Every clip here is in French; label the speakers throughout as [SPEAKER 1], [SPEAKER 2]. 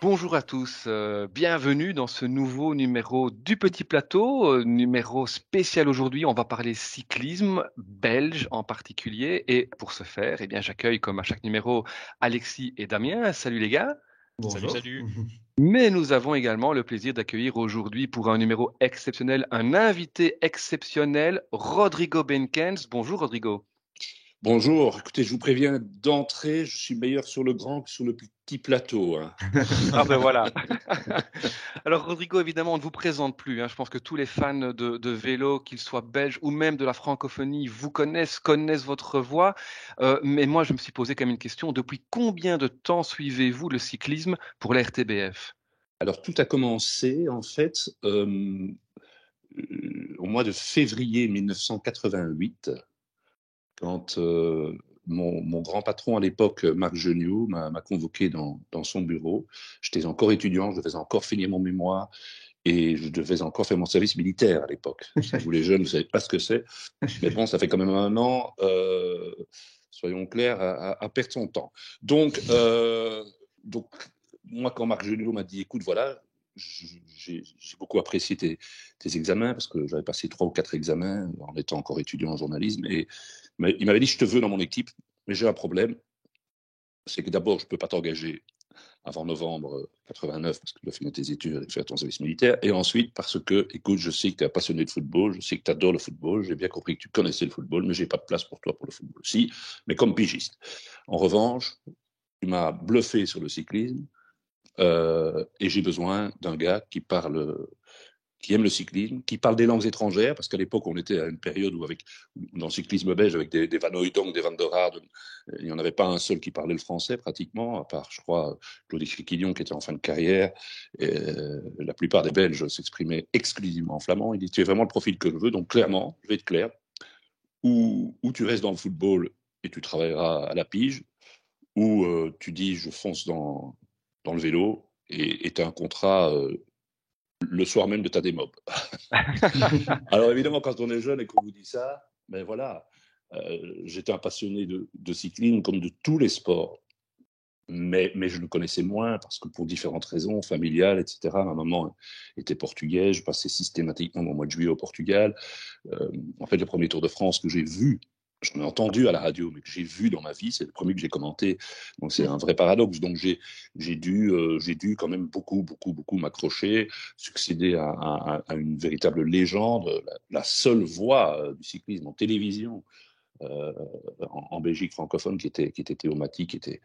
[SPEAKER 1] Bonjour à tous, euh, bienvenue dans ce nouveau numéro du Petit Plateau, euh, numéro spécial aujourd'hui. On va parler cyclisme belge en particulier, et pour ce faire, eh bien, j'accueille comme à chaque numéro Alexis et Damien. Salut les gars.
[SPEAKER 2] Bonjour. Salut, salut.
[SPEAKER 1] Mais nous avons également le plaisir d'accueillir aujourd'hui pour un numéro exceptionnel un invité exceptionnel, Rodrigo Benkens. Bonjour Rodrigo.
[SPEAKER 3] Bonjour, écoutez, je vous préviens d'entrée, je suis meilleur sur le grand que sur le petit plateau. Hein.
[SPEAKER 1] ah ben voilà. Alors Rodrigo, évidemment, on ne vous présente plus. Hein. Je pense que tous les fans de, vélo, qu'ils soient belges ou même de la francophonie, vous connaissent, connaissent votre voix. Euh, mais moi, je me suis posé quand même une question. Depuis combien de temps suivez-vous le cyclisme pour la RTBF
[SPEAKER 3] Alors tout a commencé en fait euh, au mois de février 1988 quand euh, mon, grand patron à l'époque, Marc Geniot, m'a convoqué dans, son bureau. J'étais encore étudiant, je devais encore finir mon mémoire et je devais encore faire mon service militaire à l'époque. vous les jeunes, vous savez pas ce que c'est. Mais bon, ça fait quand même un an, euh, soyons clairs, à, perdre son temps. Donc, euh, donc, moi, quand Marc Geniot m'a dit, écoute, voilà, j'ai beaucoup apprécié tes, examens parce que j'avais passé trois ou quatre examens en étant encore étudiant en journalisme et il m'avait dit, je te veux dans mon équipe, mais j'ai un problème. C'est que d'abord, je ne peux pas t'engager avant novembre 89 parce que tu dois finir tes études et faire ton service militaire. Et ensuite, parce que, écoute, je sais que tu es passionné de football, je sais que tu adores le football, j'ai bien compris que tu connaissais le football, mais j'ai pas de place pour toi pour le football. Si, mais comme pigiste. En revanche, tu m'as bluffé sur le cyclisme euh, et j'ai besoin d'un gars qui parle qui aiment le cyclisme, qui parlent des langues étrangères, parce qu'à l'époque, on était à une période où, dans le cyclisme belge, avec des, Van Hooydonk, des Van der Rade, il n'y en avait pas un seul qui parlait le français, pratiquement, à part, je crois, Claude Quillon, qui était en fin de carrière. Euh, la plupart des Belges s'exprimaient exclusivement en flamand. Il dit, tu es vraiment le profil que je veux, donc clairement, je vais être clair, ou, ou tu restes dans le football et tu travailleras à la pige, ou euh, tu dis, je fonce dans, dans le vélo, et tu as un contrat euh, le soir même de ta démob. Alors évidemment, quand on est jeune et qu'on vous dit ça, ben voilà, euh, j'étais un passionné de, cyclisme comme de tous les sports. Mais, mais, je le connaissais moins parce que pour différentes raisons, familiales, etc. Ma maman était portugaise, je passais systématiquement mon mois de juillet au Portugal. Euh, en fait, le premier Tour de France que j'ai vu j'en ai entendu à la radio, mais que j'ai vu dans ma vie, c'est le premier que j'ai commenté. Donc c'est mmh. un vrai paradoxe. Donc j'ai dû, euh, j'ai dû quand même beaucoup, beaucoup, beaucoup m'accrocher, succéder à, une véritable légende, la, seule voix euh, du cyclisme en télévision euh, en, Belgique francophone qui était, qui était théomatique, qui était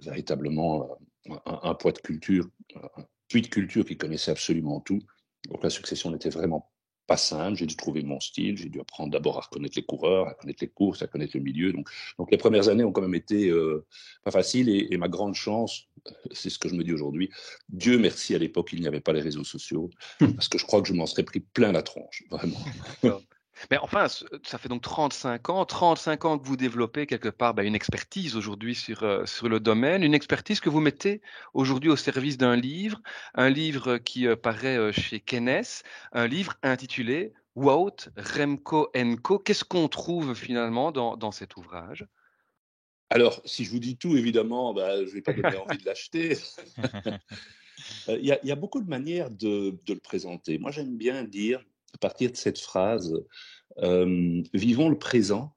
[SPEAKER 3] véritablement un, un, poids de culture, un puits de culture qui connaissait absolument tout. Donc la succession n'était vraiment pas simple. J'ai dû trouver mon style. J'ai dû apprendre d'abord à reconnaître les coureurs, à connaître les courses, à connaître le milieu. Donc, donc les premières années ont quand même été euh, pas faciles. Et, ma grande chance, c'est ce que je me dis aujourd'hui. Dieu merci, à l'époque, il n'y avait pas les réseaux sociaux. Parce que je crois que je m'en serais pris plein la tronche, vraiment.
[SPEAKER 1] Mais enfin, ça fait donc 35 ans, 35 ans que vous développez quelque part bah, une expertise aujourd'hui sur, euh, sur le domaine, une expertise que vous mettez aujourd'hui au service d'un livre, un livre qui euh, paraît euh, chez Kennes, un livre intitulé Wout Remco Co. Qu'est-ce qu'on trouve finalement dans, dans cet ouvrage?
[SPEAKER 3] Alors, si je vous dis tout, évidemment, bah, je ne vais pas donner envie de l'acheter. Il y, y, a beaucoup de manières de, de le présenter. Moi, j'aime bien dire à partir de cette phrase, euh, vivons le présent,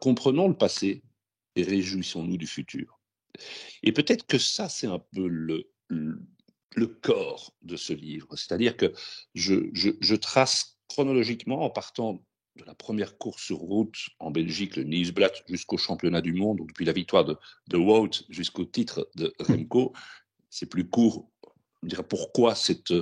[SPEAKER 3] comprenons le passé et réjouissons-nous du futur. Et peut-être que ça, c'est un peu le, le, corps de ce livre. C'est-à-dire que je, je, trace chronologiquement en partant de la première course sur route en Belgique, le Nieuwsblad, jusqu'au championnat du monde, depuis la victoire de, de Wout jusqu'au titre de Remco. C'est plus court dire pourquoi cette,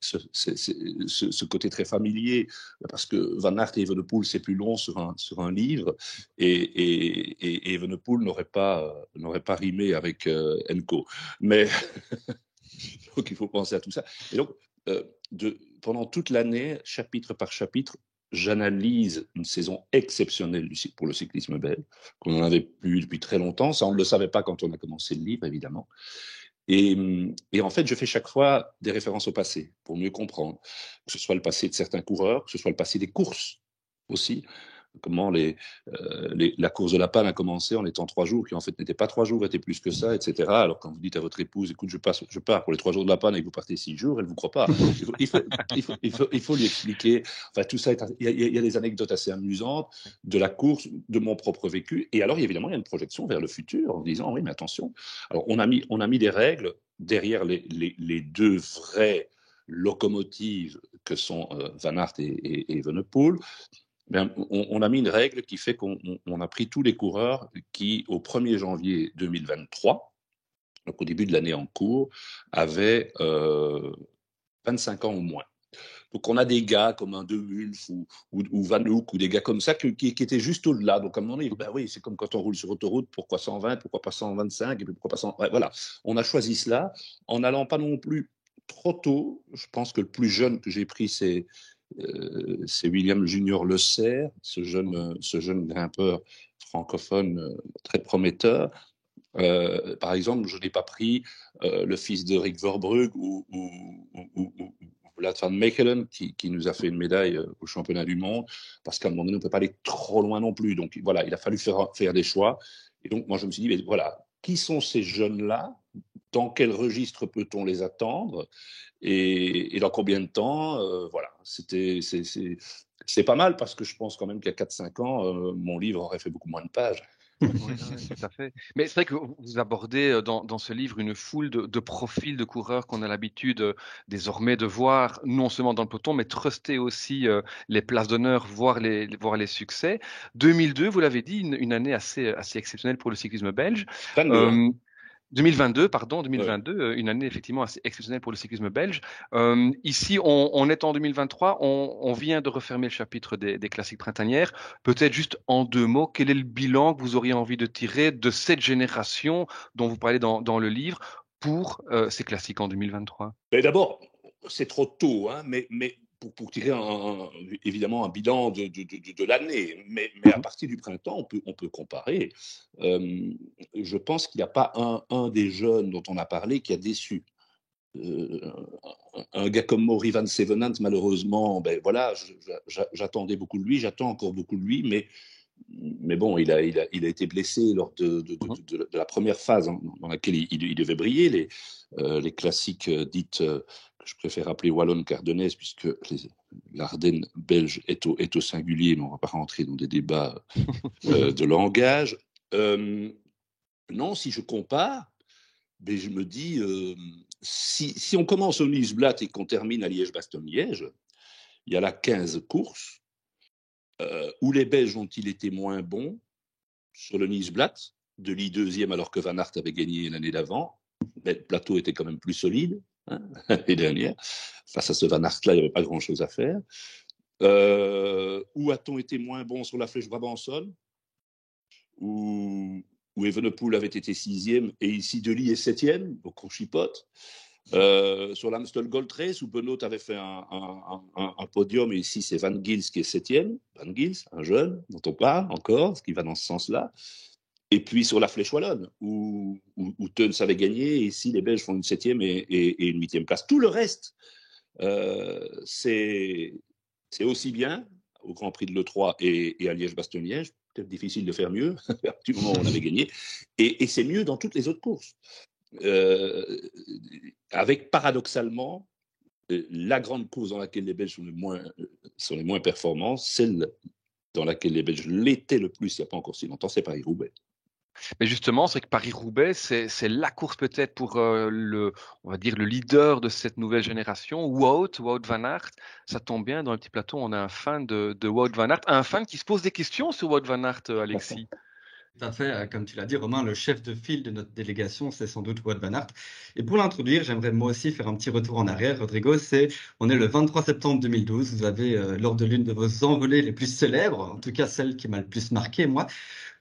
[SPEAKER 3] ce, ce, côté très familier? Parce que Van Aert et Evenepoel, c'est plus long sur un, sur un livre, et, et, et n'aurait pas, n'aurait pas rimé avec euh, Enco. Mais il faut penser à tout ça. Et donc, euh, pendant toute l'année, chapitre par chapitre, j'analyse une saison exceptionnelle pour le cyclisme belge, qu'on n'en avait plus depuis très longtemps. Ça, on ne le savait pas quand on a commencé le livre, évidemment. Et, en fait, je fais chaque fois des références au passé pour mieux comprendre, que ce soit le passé de certains coureurs, que ce soit le passé des courses aussi. Comment les, la course de la panne a commencé en étant trois jours, qui en fait n'était pas trois jours, était plus que ça, etc. Alors quand vous dites à votre épouse, écoute, je, pars pour les trois jours de la panne et que vous partez six jours, elle ne vous croit pas. Il faut, lui expliquer. Enfin, tout ça, il y, a, il y, a, des anecdotes assez amusantes de la course, de mon propre vécu. Et alors, évidemment, il y a une projection vers le futur en disant, oui, mais attention. Alors, on a mis, on a mis des règles derrière les, deux vrais locomotives que sont euh, Van Aert et, et, et ben, on, a mis une règle qui fait qu'on a pris tous les coureurs qui, au 1er janvier 2023, donc au début de l'année en cours, avaient euh, 25 ans ou moins. Donc on a des gars comme un De Wulf ou, ou, ou Van Hoek ou des gars comme ça qui, étaient juste au-delà. Donc à un moment donné, ben oui, c'est comme quand on roule sur autoroute, pourquoi 120, pourquoi pas 125 et puis pourquoi pas 100. Ouais, voilà, on a choisi cela en n'allant pas non plus trop tôt. Je pense que le plus jeune que j'ai pris, c'est euh, c'est William Junior Le Serre, ce jeune, euh, ce jeune grimpeur francophone euh, très prometteur. Par exemple, je n'ai pas pris le fils de Rick Verbrugge ou, ou, Vlad van Mechelen, qui, nous a fait une médaille au championnat du monde, parce qu'à un moment donné, on ne peut pas aller trop loin non plus. Donc voilà, il a fallu faire, des choix. Et donc moi, je me suis dit, voilà, qui sont ces jeunes-là Dans quel registre peut-on les attendre et, et, dans combien de temps euh, Voilà, c'était c'est pas mal parce que je pense quand même qu'il y a 4-5 ans, euh, mon livre aurait fait beaucoup moins de pages.
[SPEAKER 1] Oui, tout à fait. Mais c'est vrai que vous abordez euh, dans, dans, ce livre une foule de, de profils de coureurs qu'on a l'habitude désormais de voir, non seulement dans le peloton, mais truster aussi euh, les places d'honneur, voir les, voir les succès. 2002, vous l'avez dit, une, une, année assez, assez exceptionnelle pour le cyclisme belge. 2022, pardon, 2022, ouais. Euh, une année effectivement assez exceptionnelle pour le cyclisme belge. Euh, ici, on, on, est en 2023, on, on, vient de refermer le chapitre des, des classiques printanières. Peut-être juste en deux mots, quel est le bilan que vous auriez envie de tirer de cette génération dont vous parlez dans, dans le livre pour euh, ces classiques en 2023
[SPEAKER 3] D'abord, c'est trop tôt, hein, mais, mais pour, pour, tirer un, évidemment un bilan de, de, de, de l'année, mais, mais, à partir du printemps, on peut, on peut comparer. Euh, je pense qu'il n'y a pas un, un, des jeunes dont on a parlé qui a déçu. Euh, un gars comme Maury Van Sevenant, malheureusement, ben voilà, j'attendais beaucoup de lui, j'attends encore beaucoup de lui, mais mais bon, il a, il a, il a été blessé lors de, de, de, de, la première phase dans laquelle il, il devait briller, les, euh, les classiques euh, dites euh, que je préfère appeler wallonne cardenaise puisque l'Ardenne belge est au, est au singulier, mais on ne va pas rentrer dans des débats euh, de langage. Non, si je compare, mais je me dis, si, si, on commence au Nice-Blatt et qu'on termine à Liège-Bastogne-Liège, il y a là 15 courses euh, où les Belges ont-ils été moins bons sur le Nice-Blatt, de lit deuxième alors que Van Aert avait gagné l'année d'avant, mais le plateau était quand même plus solide hein, l'année dernière. Face à ce Van Aert-là, il n'y avait pas grand-chose à faire. Euh, où a-t-on été moins bon sur la flèche Brabançonne où, où Evenepoel avait été sixième et ici Delis est septième, donc on chipote. Euh, sur l'Amstel Gold Race, où Benoît avait fait un, podium, et ici c'est Van Gils qui est septième. Van Gils, un jeune dont on parle encore, ce qui va dans ce sens-là. Et puis sur la Flèche Wallonne, où, où, où Teuns avait gagné, et ici les Belges font une septième et, et, une huitième place. Tout le reste, euh, c'est aussi bien au Grand Prix de l'E3 et, à Liège-Bastogne-Liège, peut-être difficile de faire mieux, du moment où on avait gagné, et, c'est mieux dans toutes les autres courses avec paradoxalement la grande cause dans laquelle les Belges sont les moins, sont les moins performants, celle dans laquelle les Belges l'étaient le plus il n'y a pas encore si longtemps, c'est Paris-Roubaix.
[SPEAKER 1] Mais justement, c'est que Paris-Roubaix, c'est la course peut-être pour euh, le, on va dire, le leader de cette nouvelle génération, Wout, Wout Van Aert. Ça tombe bien, dans le petit plateau, on a un fan de, de Wout Van Aert, un fan qui se pose des questions sur Wout Van Aert, euh, Alexis.
[SPEAKER 2] Tout à fait, euh, comme tu l'as dit, Romain, le chef de file de notre délégation, c'est sans doute Wout Van Aert. Et pour l'introduire, j'aimerais moi aussi faire un petit retour en arrière. Rodrigo, c'est, on est le 23 septembre 2012. Vous avez, euh, lors de l'une de vos envolées les plus célèbres, en tout cas celle qui m'a le plus marqué, moi,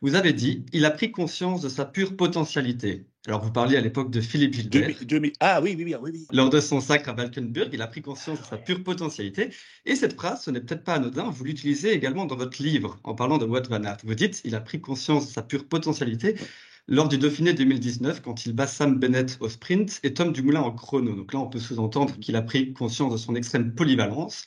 [SPEAKER 2] vous avez dit, il a pris conscience de sa pure potentialité. Alors, vous parliez à l'époque de Philippe Gilbert.
[SPEAKER 3] 2000, 2000, ah oui, oui, oui, oui.
[SPEAKER 2] Lors de son sacre à Valkenburg, il a pris conscience de sa pure potentialité. Et cette phrase, ce n'est peut-être pas anodin, vous l'utilisez également dans votre livre en parlant de Wout Van Aert. Vous dites, il a pris conscience de sa pure potentialité lors du Dauphiné 2019, quand il bat Sam Bennett au sprint et Tom Dumoulin en chrono. Donc là, on peut sous-entendre qu'il a pris conscience de son extrême polyvalence.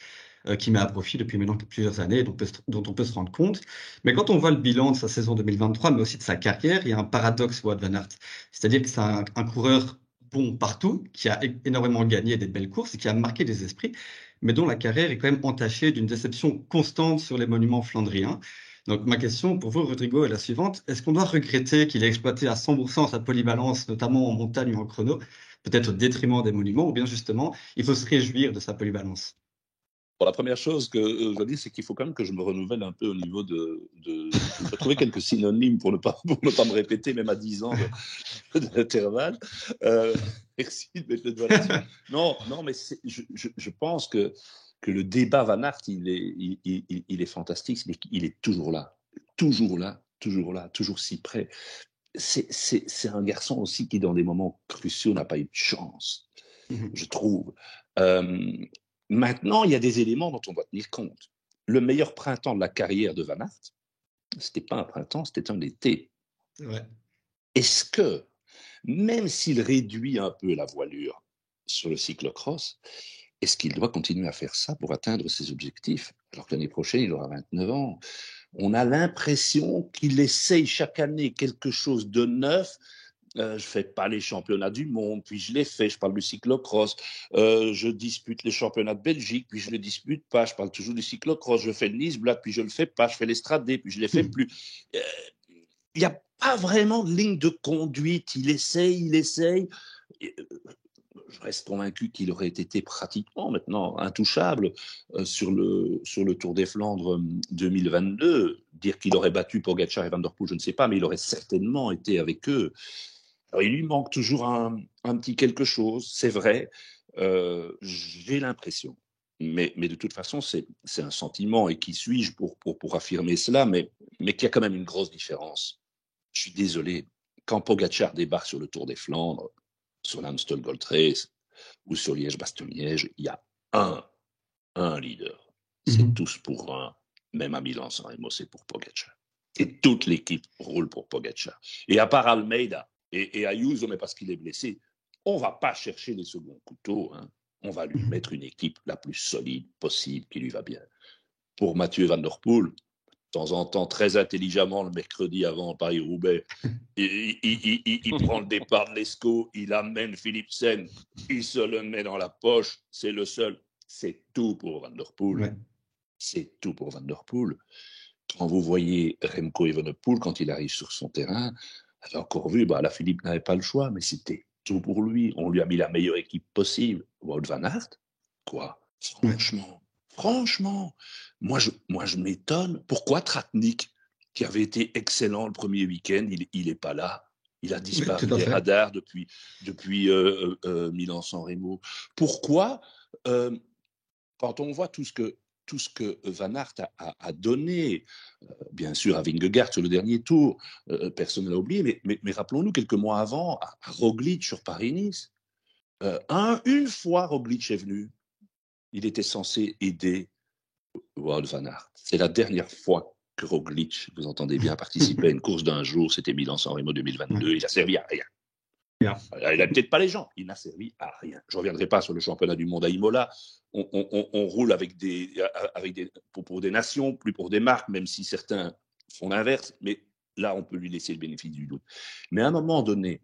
[SPEAKER 2] Qui met à profit depuis maintenant plusieurs années, dont, dont, on peut se rendre compte. Mais quand on voit le bilan de sa saison 2023, mais aussi de sa carrière, il y a un paradoxe Wout van Aert. C'est-à-dire que c'est un, un coureur bon partout, qui a énormément gagné des belles courses et qui a marqué des esprits, mais dont la carrière est quand même entachée d'une déception constante sur les monuments flandriens. Donc ma question pour vous, Rodrigo, est la suivante. Est-ce qu'on doit regretter qu'il ait exploité à 100% sa polyvalence, notamment en montagne ou en chrono, peut-être au détriment des monuments, ou bien justement, il faut se réjouir de sa polyvalence?
[SPEAKER 3] Bon, la première chose que euh, je dire, c'est qu'il faut quand même que je me renouvelle un peu au niveau de. de, de trouver quelques synonymes pour ne, pas, pour ne pas me répéter, même à 10 ans d'intervalle. Euh, merci de mettre le doigt là-dessus. Non, non, mais je, je, je, pense que, que le débat Van Aert, il est, il, il, il est fantastique, est, il est toujours là. Toujours là, toujours là, toujours si près. C'est un garçon aussi qui, dans des moments cruciaux, n'a pas eu de chance, mmh je trouve. Euh, Maintenant, il y a des éléments dont on doit tenir compte. Le meilleur printemps de la carrière de Van Aert, c'était pas un printemps, c'était un été. Est-ce que, même s'il réduit un peu la voilure sur le cyclocross, est-ce qu'il doit continuer à faire ça pour atteindre ses objectifs alors que l'année prochaine, il aura 29 ans? On a l'impression qu'il essaye chaque année quelque chose de neuf, euh, je fais pas les championnats du monde, puis je les fais. Je parle du cyclocross. Euh, je dispute les championnats de Belgique, puis je les dispute pas. Je parle toujours du cyclocross. Je fais le Nice Black, puis je le fais pas. Je fais l'Estradé, puis je les fais plus. Euh, il n'y a pas vraiment de ligne de conduite. Il essaye, il essaye. Euh, je reste convaincu qu'il aurait été pratiquement maintenant intouchable sur, le, sur le Tour des Flandres 2022. Dire qu'il aurait battu Pogacar et Van Der Poel, je ne sais pas, mais il aurait certainement été avec eux il lui manque toujours un, petit quelque chose, c'est vrai. Euh, j'ai l'impression, mais, mais, de toute façon, c'est un sentiment, et qui suis-je pour, pour, pour, affirmer cela, mais, mais qu'il y a quand même une grosse différence. Je suis désolé, quand Pogacar débarque sur le Tour des Flandres, sur l'Amstel Gold Race ou sur Liège-Bastogne-Liège, il y a un, un leader. C'est mhm. tous pour un, même à Milan-San Remo, c'est pour Pogacar. Et toute l'équipe roule pour Pogacar. Et à part Almeida, et, et Ayuso, mais parce qu'il est blessé, on va pas chercher les seconds couteaux. Hein. On va lui mettre une équipe la plus solide possible qui lui va bien. Pour Mathieu Van Der Poel, de temps en temps, très intelligemment, le mercredi avant Paris-Roubaix, il, il, il, il, prend le départ de l'ESCO, il amène Philipsen, il se le met dans la poche, c'est le seul. C'est tout pour Van Der Poel. C'est tout pour Van Der Poel. Quand vous voyez Remco Evenepoel, quand il arrive sur son terrain, encore vu, bah, la Philippe n'avait pas le choix, mais c'était tout pour lui. On lui a mis la meilleure équipe possible. Wout van Aert, quoi? Franchement, franchement, moi je, moi je m'étonne. Pourquoi Tratnik, qui avait été excellent le premier week-end, il n'est pas là? Il a disparu des radars depuis, depuis euh, euh, euh Milan-San Remo. Pourquoi, euh, quand on voit tout ce que tout ce que Van Aert a, donné, euh, bien sûr à Vingegaard sur le dernier tour, euh, personne ne l'a oublié, mais, rappelons-nous quelques mois avant, à, Roglic sur Paris-Nice, euh, une fois Roglic est venu, il était censé aider Wout Van Aert. C'est la dernière fois que Roglic, vous entendez bien, participait à une course d'un jour, c'était Milan-San Remo 2022, il a servi à rien. Euh, il n'a peut-être pas les gens. Il n'a servi à rien. Je ne reviendrai pas sur le championnat du monde à Imola. On, roule avec des, avec des, pour, des nations, plus pour des marques, même si certains font l'inverse. Mais là, on peut lui laisser le bénéfice du doute. Mais à un moment donné,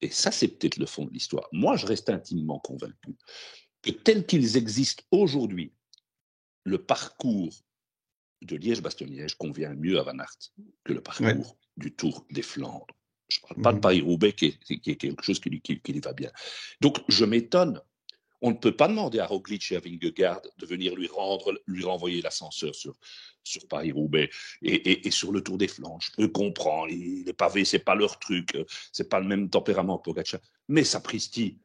[SPEAKER 3] et ça, c'est peut-être le fond de l'histoire, moi, je reste intimement convaincu que tel qu'ils existent aujourd'hui, le parcours de Liège-Bastogne-Liège convient mieux à Van Aert que le parcours du Tour des Flandres. Je ne parle pas de mmh Paris-Roubaix qui, est quelque chose qui lui, qui, va bien. Donc, je m'étonne. On ne peut pas demander à Roglic et à Vingegaard de venir lui rendre, lui renvoyer l'ascenseur sur, sur Paris-Roubaix et, sur le Tour des Flandres. Je peux comprendre, les, pavés, c'est pas leur truc, c'est pas le même tempérament pour Pogacar. Mais sapristi,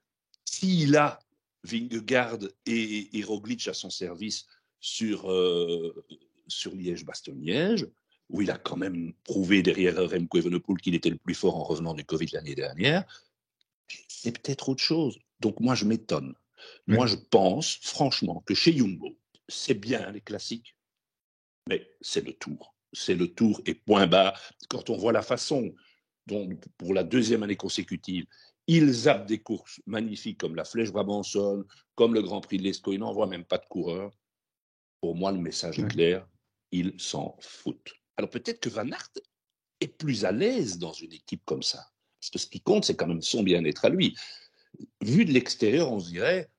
[SPEAKER 3] s'il a Vingegaard et, et, Roglic à son service sur, euh, sur Liège-Bastogne-Liège, où il a quand même prouvé derrière Remco Evenepoel qu'il était le plus fort en revenant du Covid l'année dernière, c'est peut-être autre chose. Donc moi, je m'étonne. Moi, je pense franchement que chez Jumbo, c'est bien les classiques, mais c'est le tour. C'est le tour et point bas. Quand on voit la façon dont, pour la deuxième année consécutive, ils zappent des courses magnifiques comme la Flèche Brabançonne, comme le Grand Prix de l'Escaut, ils n'envoient même pas de coureurs. Pour moi, le message est clair, il s'en fout. Alors peut-être que Van Aert est plus à l'aise dans une équipe comme ça. Parce que ce qui compte, c'est quand même son bien-être à lui. Vu de l'extérieur, on se dirait,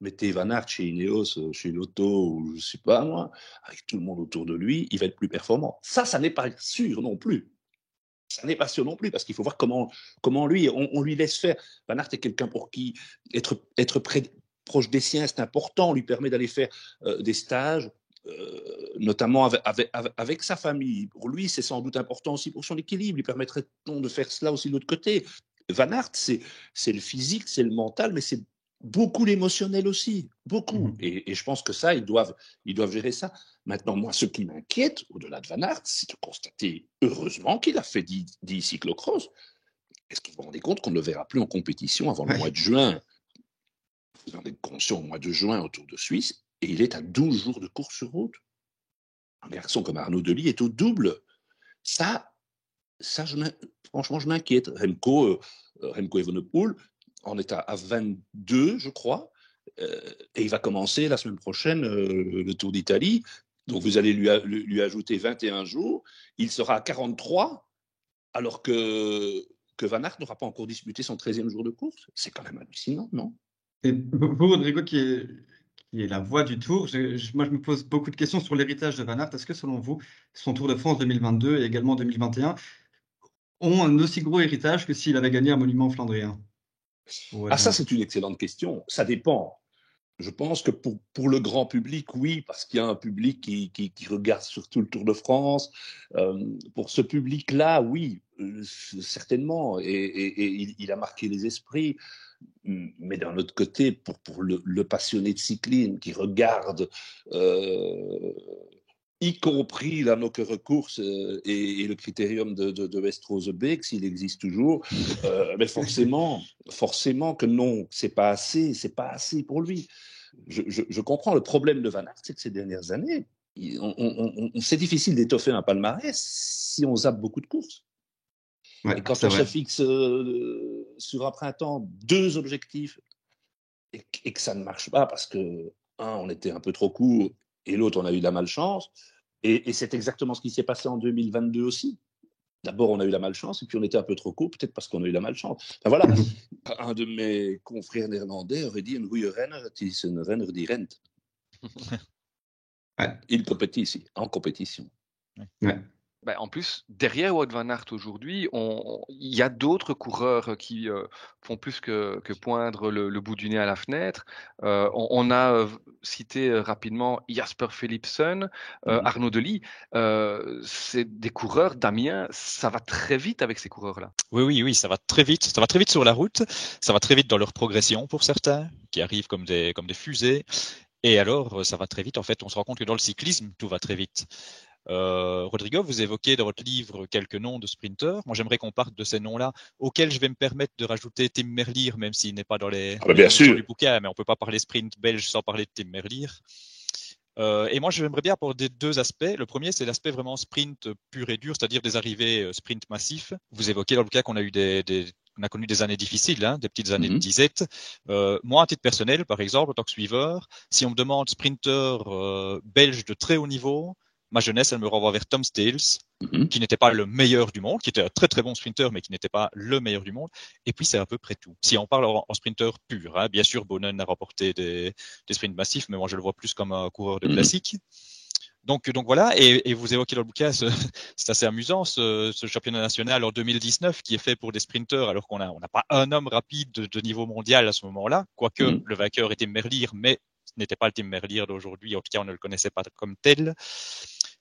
[SPEAKER 3] mettez Van Aert chez Ineos, euh, chez Lotto, ou je ne sais pas moi, avec tout le monde autour de lui, il va être plus performant. Ça, ça n'est pas sûr non plus. Ça n'est pas sûr non plus, parce qu'il faut voir comment, comment lui, on, lui laisse faire. Van Aert est quelqu'un pour qui être, être proche des siens, c'est important, lui permet d'aller faire euh, des stages, notamment avec, avec, sa famille. Pour lui, c'est sans doute important aussi pour son équilibre. Il permettrait de faire cela aussi de l'autre côté? Van Aert, c'est le physique, c'est le mental, mais c'est beaucoup l'émotionnel aussi, beaucoup. Mmh et, je pense que ça, ils doivent, ils doivent gérer ça. Maintenant, moi, ce qui m'inquiète, au-delà de Van Aert, c'est de constater, heureusement, qu'il a fait 10, 10 cyclocross. Est-ce que vous vous rendez compte qu'on ne le verra plus en compétition avant le mois de juin? Vous en êtes conscient, au mois de juin, autour de Suisse, il est à 12 jours de course sur route. Un garçon comme Arnaud Delis est au double. Ça, ça franchement, je m'inquiète. Remco, euh, Remco Evenepoel, en est à, 22, je crois. Euh, et il va commencer la semaine prochaine euh, le Tour d'Italie. Donc vous allez lui, lui, ajouter 21 jours. Il sera à 43, alors que, que Van Aert n'aura pas encore disputé son 13e jour de course. C'est quand même hallucinant, non?
[SPEAKER 2] Et vous, Rodrigo, qui est, qui est la voix du Tour, moi je me pose beaucoup de questions sur l'héritage de Van Aert. Est-ce que selon vous, son Tour de France 2022 et également 2021 ont un aussi gros héritage que s'il avait gagné un monument flandrien?
[SPEAKER 3] Ah, ça, c'est une excellente question. Ça dépend. Je pense que pour, pour le grand public, oui, parce qu'il y a un public qui, qui, regarde surtout le Tour de France. Euh, pour ce public-là, oui, euh, certainement. Et, il, a marqué les esprits. Mais d'un autre côté, pour, pour le, passionné de cyclisme qui regarde euh, y compris la no recours euh, et, le critérium de, de, de s'il existe toujours, euh, mais forcément, forcément que non, c'est pas assez, c'est pas assez pour lui. Je, comprends le problème de Van Aert, c'est que ces dernières années, on, c'est difficile d'étoffer un palmarès si on zappe beaucoup de courses. et quand on se fixe euh, sur un printemps deux objectifs et, et, que ça ne marche pas parce que, un, on était un peu trop court et l'autre, on a eu de la malchance. Et, c'est exactement ce qui s'est passé en 2022 aussi. D'abord, on a eu la malchance, et puis on était un peu trop court, peut-être parce qu'on a eu la malchance. Enfin, voilà, un de mes confrères néerlandais aurait dit goede renner, is een renner die rent. Il compétit ici, en compétition.
[SPEAKER 1] Ouais. Ben, en plus, derrière Wout van Aert aujourd'hui, il y a d'autres coureurs qui euh, font plus que, poindre le, bout du nez à la fenêtre. Euh, on, a euh, cité rapidement Jasper Philipsen, mmh Arnaud Delis. c'est des coureurs, Damien, ça va très vite avec ces coureurs-là.
[SPEAKER 4] Oui, oui, oui, ça va très vite. Ça va très vite sur la route. Ça va très vite dans leur progression pour certains, qui arrivent comme des, comme des fusées. Et alors, ça va très vite. En fait, on se rend compte que dans le cyclisme, tout va très vite. Euh, Rodrigo, vous évoquez dans votre livre quelques noms de sprinteurs. Moi, j'aimerais qu'on parte de ces noms-là, auxquels je vais me permettre de rajouter Tim Merlier, même s'il n'est pas dans les,
[SPEAKER 3] ah bah, bien sûr.
[SPEAKER 4] du bouquin, mais on peut pas parler sprint belge sans parler de Tim Merlier. Euh, et moi, j'aimerais bien aborder deux aspects. Le premier, c'est l'aspect vraiment sprint pur et dur, c'est-à-dire des arrivées euh, sprint massifs. Vous évoquez dans le cas qu'on a eu des, des on a connu des années difficiles, hein, des petites années de mhm. disette. Euh, moi, à titre personnel, par exemple, en tant que suiveur, si on me demande sprinter euh, belge de très haut niveau, ma jeunesse, elle me renvoie vers Tom Stales, mhm. qui n'était pas le meilleur du monde, qui était un très très bon sprinter, mais qui n'était pas le meilleur du monde. Et puis c'est à peu près tout. Si on parle en, sprinter pur, hein, bien sûr, Bonnen a remporté des, des, sprints massifs, mais moi je le vois plus comme un coureur de mhm. classique. Donc, donc voilà, et, vous évoquez dans le bouquin, c'est assez amusant, ce, championnat national en 2019 qui est fait pour des sprinteurs, alors qu'on n'a on pas un homme rapide de, niveau mondial à ce moment-là, quoique mhm. le vainqueur était Merlier, mais ce n'était pas le team Merlier d'aujourd'hui, en tout cas on ne le connaissait pas comme tel.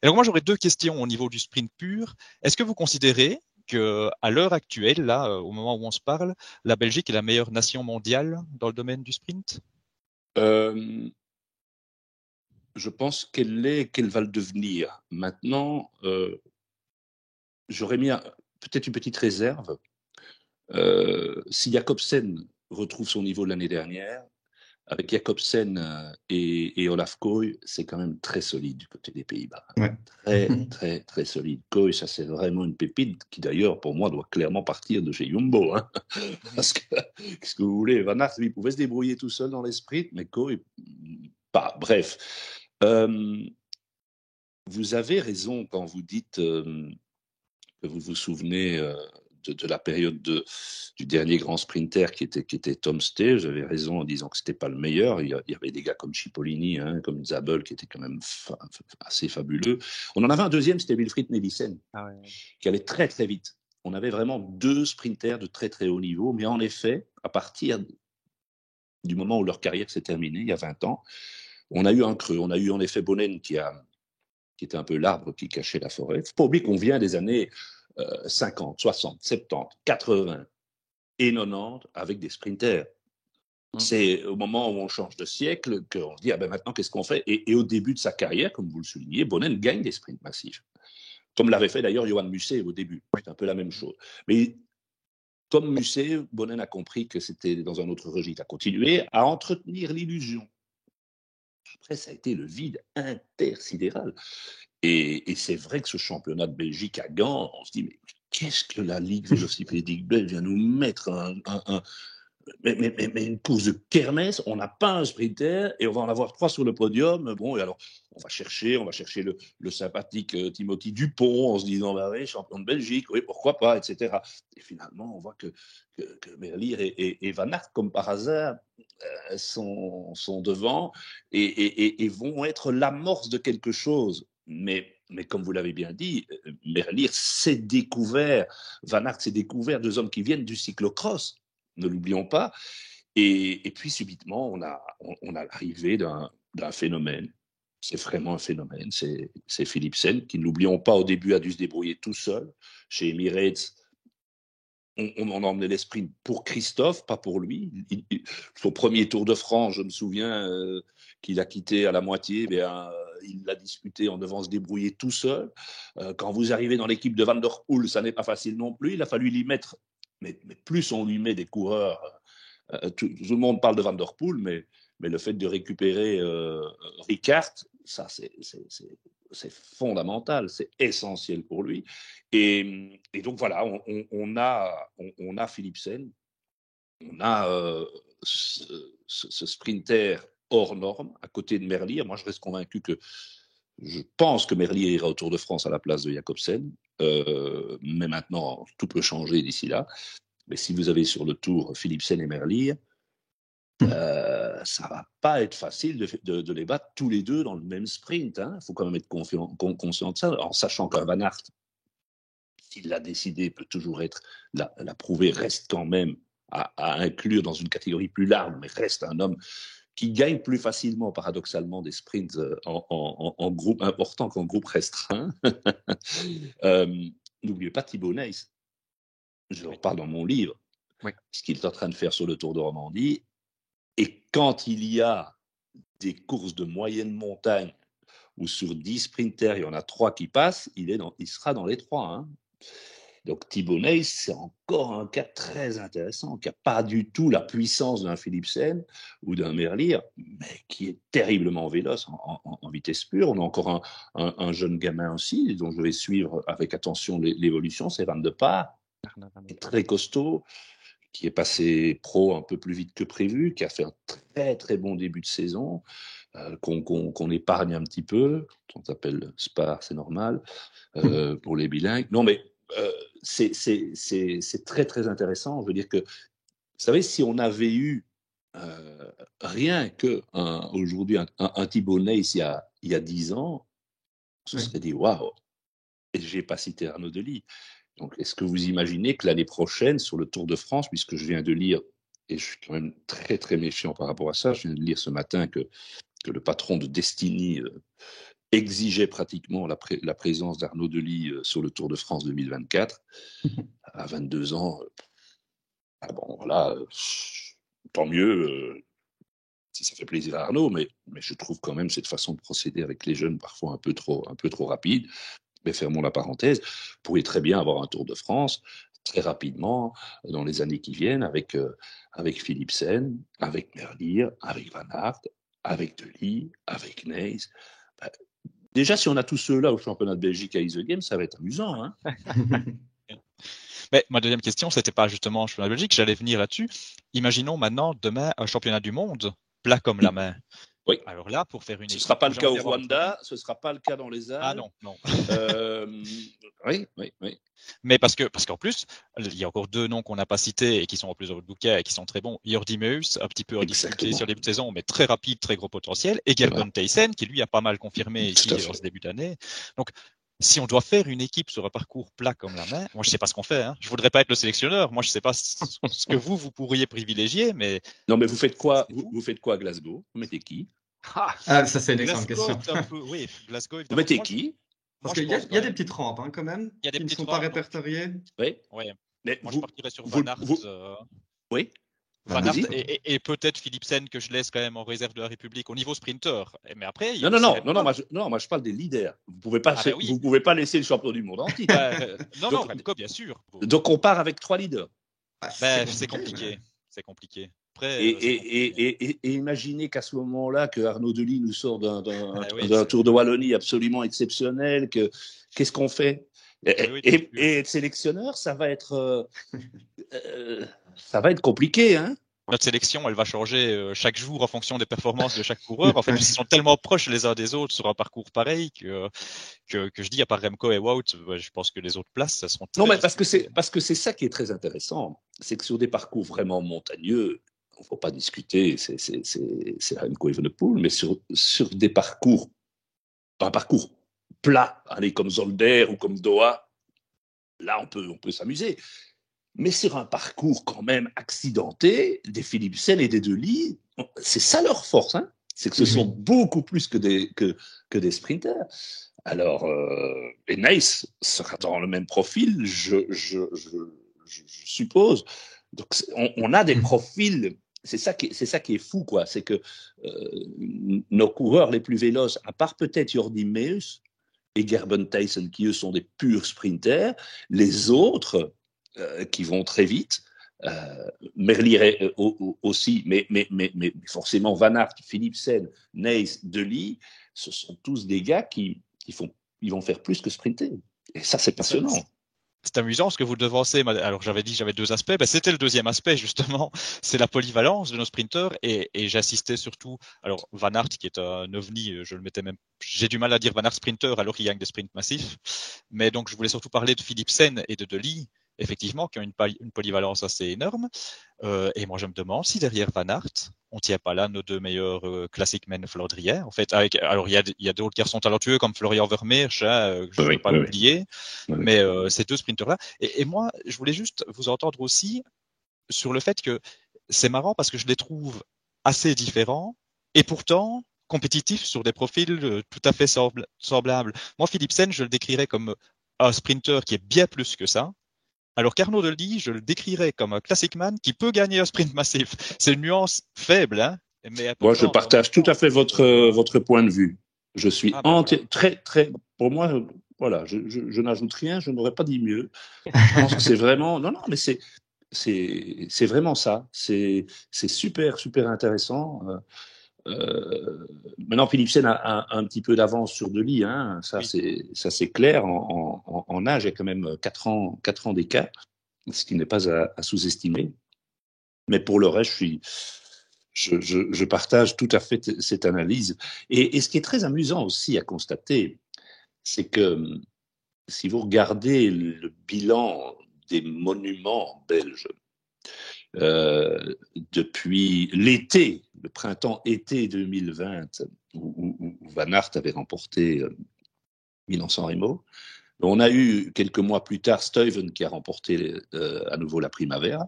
[SPEAKER 4] Alors moi j'aurais deux questions au niveau du sprint pur. Est-ce que vous considérez que à l'heure actuelle, là, euh, au moment où on se parle, la Belgique est la meilleure nation mondiale dans le domaine du sprint?
[SPEAKER 3] Euh, Je pense qu'elle est, qu'elle va le devenir. Maintenant, euh, j'aurais mis peut-être une petite réserve. si Jacobsen retrouve son niveau l'année dernière, avec Jacobsen euh, et, Olaf Koy, c'est quand même très solide du côté des Pays-Bas. Très, très, très solide. Koy, ça c'est vraiment une pépite qui d'ailleurs, pour moi, doit clairement partir de chez Jumbo. Hein. Parce que, qu'est-ce que vous voulez? Van Aert, lui, pouvait se débrouiller tout seul dans l'esprit, mais Koy, pas. Bref. Euh, vous avez raison quand vous dites euh, que vous vous souvenez euh, de, la période de, du dernier grand sprinter qui était, qui était Tom Stay. Avez raison en disant que c'était pas le meilleur. Il y, avait des gars comme Cipollini, hein, comme Zabel, qui était quand même assez fabuleux. On en avait un deuxième, c'était Wilfried Nelissen, ah qui allait très très vite. On avait vraiment deux sprinters de très très haut niveau, mais en effet, à partir du moment où leur carrière s'est terminée, il y a 20 ans, on a eu un creux. On a eu en effet Bonnen qui, a, qui était un peu l'arbre qui cachait la forêt. Il faut pas oublier qu'on vient des années 50, 60, 70, 80 et 90 avec des sprinters. Mmh. C'est au moment où on change de siècle qu'on se dit ah ben maintenant qu'est-ce qu'on fait? Et, au début de sa carrière, comme vous le soulignez, Bonnen gagne des sprints massifs, comme l'avait fait d'ailleurs Johan Musset au début. C'est un peu la même chose. Mais comme Musset, Bonnen a compris que c'était dans un autre registre, a continué à entretenir l'illusion. Après, ça a été le vide intersidéral. Et, c'est vrai que ce championnat de Belgique à Gand, on se dit, mais qu'est-ce que la Ligue vélocipédique belge vient nous mettre mais, une course de kermesse, on n'a pas un sprinter et on va en avoir trois sur le podium. Bon, et alors, on va chercher, on va chercher le, sympathique euh, Timothy Dupont en se disant, bah oui, champion de Belgique, oui, pourquoi pas, etc. Et finalement, on voit que, que, Merlier et, Van Aert, comme par hasard, euh, sont, devant et, et vont être l'amorce de quelque chose. Mais comme vous l'avez bien dit, euh, Merlier s'est découvert, Van Aert s'est découvert deux hommes qui viennent du cyclocross ne l'oublions pas. Et, puis subitement, on a, l'arrivée d'un, phénomène. C'est vraiment un phénomène. C'est, Philipsen, qui, ne l'oublions pas, au début a dû se débrouiller tout seul. Chez Emirates, on, on en emmenait l'esprit pour Christophe, pas pour lui. son premier Tour de France, je me souviens euh, qu'il a quitté à la moitié, mais, euh, il l'a disputé en devant se débrouiller tout seul. Euh, quand vous arrivez dans l'équipe de Van der Poel, ça n'est pas facile non plus. Il a fallu l'y mettre mais, plus on lui met des coureurs, euh, euh, tout, le monde parle de Van Der Poel, mais, le fait de récupérer Ricard, ça c'est fondamental, c'est essentiel pour lui. Et, donc voilà, on, on, a, on, a Philipsen, on a ce, sprinter hors norme à côté de Merlier. Moi, je reste convaincu que je pense que Merlier ira au Tour de France à la place de Jacobsen. Euh, mais maintenant, tout peut changer d'ici là. Mais si vous avez sur le tour Philipsen et Merlier, hmm. euh, ça va pas être facile de, de, les battre tous les deux dans le même sprint. Il hein. faut quand même être conscient de ça, en sachant qu'un Van Aert, s'il l'a décidé, peut toujours être la, la prouver, reste quand même à, à, inclure dans une catégorie plus large, mais reste un homme qui gagne plus facilement, paradoxalement, des sprints euh, en, groupe important qu'en groupe restreint. euh, N'oubliez pas Thibaut Neis. Je en parle dans mon livre. Ce qu'il est en train de faire sur le Tour de Romandie. Et quand il y a des courses de moyenne montagne où sur 10 sprinters, il y en a 3 qui passent, il, est il sera dans les 3. Hein. Donc Thibaut c'est encore un cas très intéressant, qui n'a pas du tout la puissance d'un Philipsen ou d'un Merlier, mais qui est terriblement véloce en, vitesse pure. On a encore un, jeune gamin aussi, dont je vais suivre avec attention l'évolution, c'est Van de Pas, très costaud, qui est passé pro un peu plus vite que prévu, qui a fait un très très bon début de saison, euh, qu'on épargne un petit peu, on s'appelle Spar, c'est normal, euh, pour les bilingues. Non mais euh, c'est très très intéressant. Je veux dire que, vous savez, si on avait eu euh, rien que aujourd'hui un, un, Thibaut il y a, il y a 10 ans, on se serait dit waouh, et j'ai pas cité Arnaud Delis. Donc, est-ce que vous imaginez que l'année prochaine, sur le Tour de France, puisque je viens de lire, et je suis quand même très très méfiant par rapport à ça, je viens de lire ce matin que, que le patron de Destiny euh, exigeait pratiquement la, présence d'Arnaud Delis euh, sur le Tour de France 2024. à 22 ans, euh, ah bon, voilà, euh, tant mieux si ça fait plaisir à Arnaud, mais, mais je trouve quand même cette façon de procéder avec les jeunes parfois un peu trop, un peu trop rapide. Mais fermons la parenthèse, vous pourriez très bien avoir un Tour de France très rapidement dans les années qui viennent avec, avec Philipsen, avec Merlier, avec Van Aert, avec Delis, avec Neys. Bah, Déjà, si on a tous ceux-là au championnat de Belgique à Easy Games, ça va être amusant. Hein
[SPEAKER 4] Mais ma deuxième question, c'était pas justement le championnat de Belgique, j'allais venir là-dessus. Imaginons maintenant demain un championnat du monde plat comme la main.
[SPEAKER 3] Oui.
[SPEAKER 4] Alors là, pour faire une
[SPEAKER 3] Ce ne sera pas le cas au Rwanda, ce ne sera pas le cas dans les Alpes.
[SPEAKER 4] Ah non, non.
[SPEAKER 3] Euh, oui, oui, oui.
[SPEAKER 4] Mais parce que parce qu'en plus, il y a encore deux noms qu'on n'a pas cités et qui sont en plus dans le bouquet et qui sont très bons. Jordi Meus, un petit peu en difficulté
[SPEAKER 3] Exactement.
[SPEAKER 4] sur le début de saison, mais très rapide, très gros potentiel. Et Gerben Theissen, qui lui a pas mal confirmé ici dans ce début d'année. Donc, si on doit faire une équipe sur un parcours plat comme la main, moi je sais pas ce qu'on fait. Hein. Je voudrais pas être le sélectionneur. Moi je sais pas ce que vous vous pourriez privilégier, mais
[SPEAKER 3] Non, mais vous faites quoi? vous, faites quoi à Glasgow? Vous mettez qui?
[SPEAKER 1] Ah,
[SPEAKER 2] Ah, ça, c'est une excellente question.
[SPEAKER 4] c'est un peu- oui, Glasgow.
[SPEAKER 3] Vous mettez qui?
[SPEAKER 2] Parce qu'il y, a-
[SPEAKER 4] pense
[SPEAKER 2] il y a
[SPEAKER 4] quand
[SPEAKER 2] des petites rampes hein, quand même,
[SPEAKER 4] Il y a des
[SPEAKER 2] qui ne sont pas
[SPEAKER 4] rampes,
[SPEAKER 2] répertoriées.
[SPEAKER 3] Oui.
[SPEAKER 4] Ouais.
[SPEAKER 3] Mais
[SPEAKER 4] Moi
[SPEAKER 3] vous,
[SPEAKER 4] je partirais sur
[SPEAKER 3] vous-
[SPEAKER 4] Van Aert.
[SPEAKER 3] vous-
[SPEAKER 4] euh,
[SPEAKER 3] oui.
[SPEAKER 4] Van
[SPEAKER 2] Vas-y.
[SPEAKER 4] Aert et, et- et peut-être Philipsen que je laisse quand même en réserve de la République au niveau sprinter. Mais après,
[SPEAKER 3] Non, non, non, non, non, moi, je, non, moi je parle des leaders. Vous pouvez pas,
[SPEAKER 4] Ah, bah oui.
[SPEAKER 3] vous pouvez pas laisser le champion du monde en titre.
[SPEAKER 4] Bah, euh, non, non, Remco, bien sûr.
[SPEAKER 3] Donc on part avec trois leaders.
[SPEAKER 2] Ah,
[SPEAKER 4] Ben, c'est compliqué. C'est compliqué. Après,
[SPEAKER 3] Et,
[SPEAKER 4] euh,
[SPEAKER 3] et,
[SPEAKER 4] compliqué.
[SPEAKER 3] et, et, et- et imaginez qu'à ce moment-là, que Arnaud Delis nous sort d'un
[SPEAKER 4] Ah oui, c'est-
[SPEAKER 3] Tour de Wallonie absolument exceptionnel. Que qu'est-ce qu'on fait? Et,
[SPEAKER 4] Oui,
[SPEAKER 3] être sélectionneur, ça va être, euh, euh, ça va être compliqué, hein
[SPEAKER 4] Notre sélection, elle va changer euh, chaque jour en fonction des performances de chaque coureur. En fait, ils sont tellement proches les uns des autres sur un parcours pareil que, que, que je dis, à part Remco et Wout, je pense que les autres places, ça seront
[SPEAKER 3] Non, mais parce que c'est
[SPEAKER 4] discutées.
[SPEAKER 3] parce que c'est ça qui est très intéressant, c'est que sur des parcours vraiment montagneux, on ne faut pas discuter, c'est Remco Evenepoel, mais sur sur des parcours, un parcours plat, allez comme Zolder ou comme Doha, là on peut on peut s'amuser. Mais sur un parcours quand même accidenté, des Philipsen et des Delis, c'est ça leur force, hein c'est que ce
[SPEAKER 2] Mhm.
[SPEAKER 3] sont beaucoup plus que des que que des sprinters. Alors, euh, et Nice sera dans le même profil, je, je, je, je- je suppose. Donc, on, on a des
[SPEAKER 2] Mhm.
[SPEAKER 3] profils. C'est ça qui est, c'est ça qui est fou, quoi. C'est que euh, nos coureurs les plus véloces, à part peut-être Jordi Meus et Gerben Tyson, qui eux sont des purs sprinters, les autres qui vont très vite, euh, Merlier euh, au- au- aussi, mais, mais, mais, mais forcément Van Aert, Philipsen, Neis, Delis, ce sont tous des gars qui, qui font, ils vont faire plus que sprinter. Et ça, c'est passionnant.
[SPEAKER 4] C'est amusant ce que vous devancez. Alors j'avais dit que j'avais deux aspects. Ben, C'était le deuxième aspect justement. C'est la polyvalence de nos sprinteurs et, et j'insistais surtout. Alors Van Aert qui est un ovni, euh, je le mettais même. J'ai du mal à dire Van Aert sprinter alors qu'il gagne des sprints massifs. Mais donc je voulais surtout parler de Philipsen et de Delis, effectivement, qui ont une, poly- une polyvalence assez énorme. Euh, et moi je me demande si derrière Van Aert, on tient pas là nos deux meilleurs euh, classic men Flandriens. En fait, avec, alors il y a, y a d'autres garçons talentueux comme Florian Vermeersch, hein, euh, je ne
[SPEAKER 3] Oui,
[SPEAKER 4] veux pas
[SPEAKER 3] oui, oui.
[SPEAKER 4] oublier.
[SPEAKER 3] Oui, oui.
[SPEAKER 4] Mais euh, ces deux sprinters-là. Et, et moi, je voulais juste vous entendre aussi sur le fait que c'est marrant parce que je les trouve assez différents et pourtant compétitifs sur des profils tout à fait sembl- semblables. Moi, Philipsen, je le décrirais comme un sprinter qui est bien plus que ça. Alors qu'Arnaud Delis, je le décrirais comme un classic man qui peut gagner un sprint massif. C'est une nuance faible, hein, mais
[SPEAKER 3] Moi, je
[SPEAKER 4] pourtant,
[SPEAKER 3] partage tout à fait votre, euh, votre point de vue. Je suis
[SPEAKER 4] Ah, ben voilà.
[SPEAKER 3] très, très. Pour moi, euh, voilà, je, je, je n'ajoute rien, je n'aurais pas dit mieux. Je pense que c'est vraiment. Non, non, mais c'est. C'est c'est vraiment ça. C'est c'est super, super intéressant. Euh, maintenant, Philipsen a, a un petit peu d'avance sur Delis, hein, ça
[SPEAKER 4] Oui.
[SPEAKER 3] c'est clair. En, en, en âge, il y a quand même 4 ans, quatre ans d'écart, ce qui n'est pas à, à sous-estimer. Mais pour le reste, je suis, je, je, je partage tout à fait cette analyse. Et, et ce qui est très amusant aussi à constater, c'est que si vous regardez le bilan des monuments belges euh, depuis l'été, printemps-été 2020, où, où- où Van Aert avait remporté euh, Milan-San Remo, on a eu quelques mois plus tard Stuyven qui a remporté euh, à nouveau la Primavera.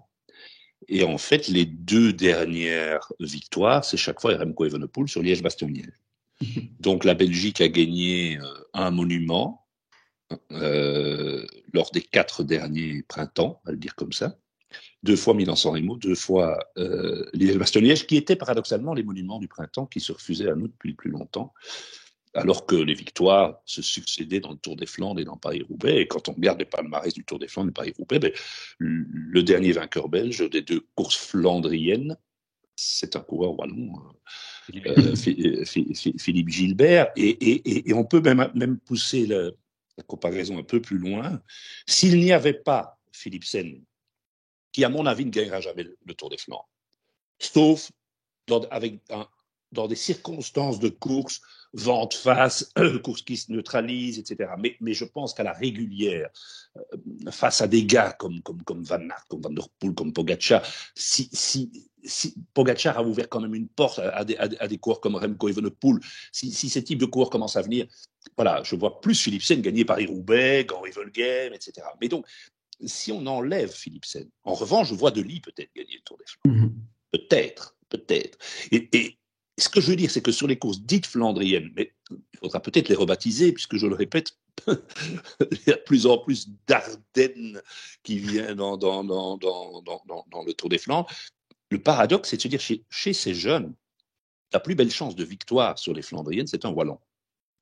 [SPEAKER 3] Et en fait, les deux dernières victoires, c'est chaque fois Remco Evenepoel sur Liège-Bastogne-Liège. Donc la Belgique a gagné euh, un monument euh, lors des quatre derniers printemps, à le dire comme ça. Deux fois Milan-San Remo, deux fois euh, Liège-Bastogne-Liège, qui étaient paradoxalement les monuments du printemps qui se refusaient à nous depuis le plus longtemps alors que les victoires se succédaient dans le Tour des Flandres et dans Paris-Roubaix. Et quand on regarde les palmarès du Tour des Flandres et Paris-Roubaix, ben, le dernier vainqueur belge des deux courses flandriennes, c'est un coureur wallon, euh, Philippe Gilbert. Et, et, et, on peut même, même pousser la, la, comparaison un peu plus loin. S'il n'y avait pas Philipsen, qui à mon avis ne gagnera jamais le, Tour des Flandres, sauf dans, avec dans des circonstances de course, vente face, course qui se neutralise, etc. Mais, je pense qu'à la régulière, euh, face à des gars comme, Van Aert, comme Van Der Poel, comme Pogacar, si, si, Pogacar a ouvert quand même une porte à, des, à, coureurs comme Remco Evenepoel, si, si ces types de coureurs commencent à venir, voilà, je vois plus Philipsen gagner Paris-Roubaix, Henri Volgame, etc. Mais donc, si on enlève Philipsen, en revanche, je vois Delis peut-être gagner le Tour des Flandres. Mm-hmm. Peut-être, peut-être. Et, et, ce que je veux dire, c'est que sur les courses dites flandriennes, mais il faudra peut-être les rebaptiser, puisque je le répète, il y a de plus en plus d'Ardennes qui viennent dans, dans, dans, dans, le Tour des Flandres. Le paradoxe, c'est de se dire, chez, chez, ces jeunes, la plus belle chance de victoire sur les Flandriennes, c'est un Wallon.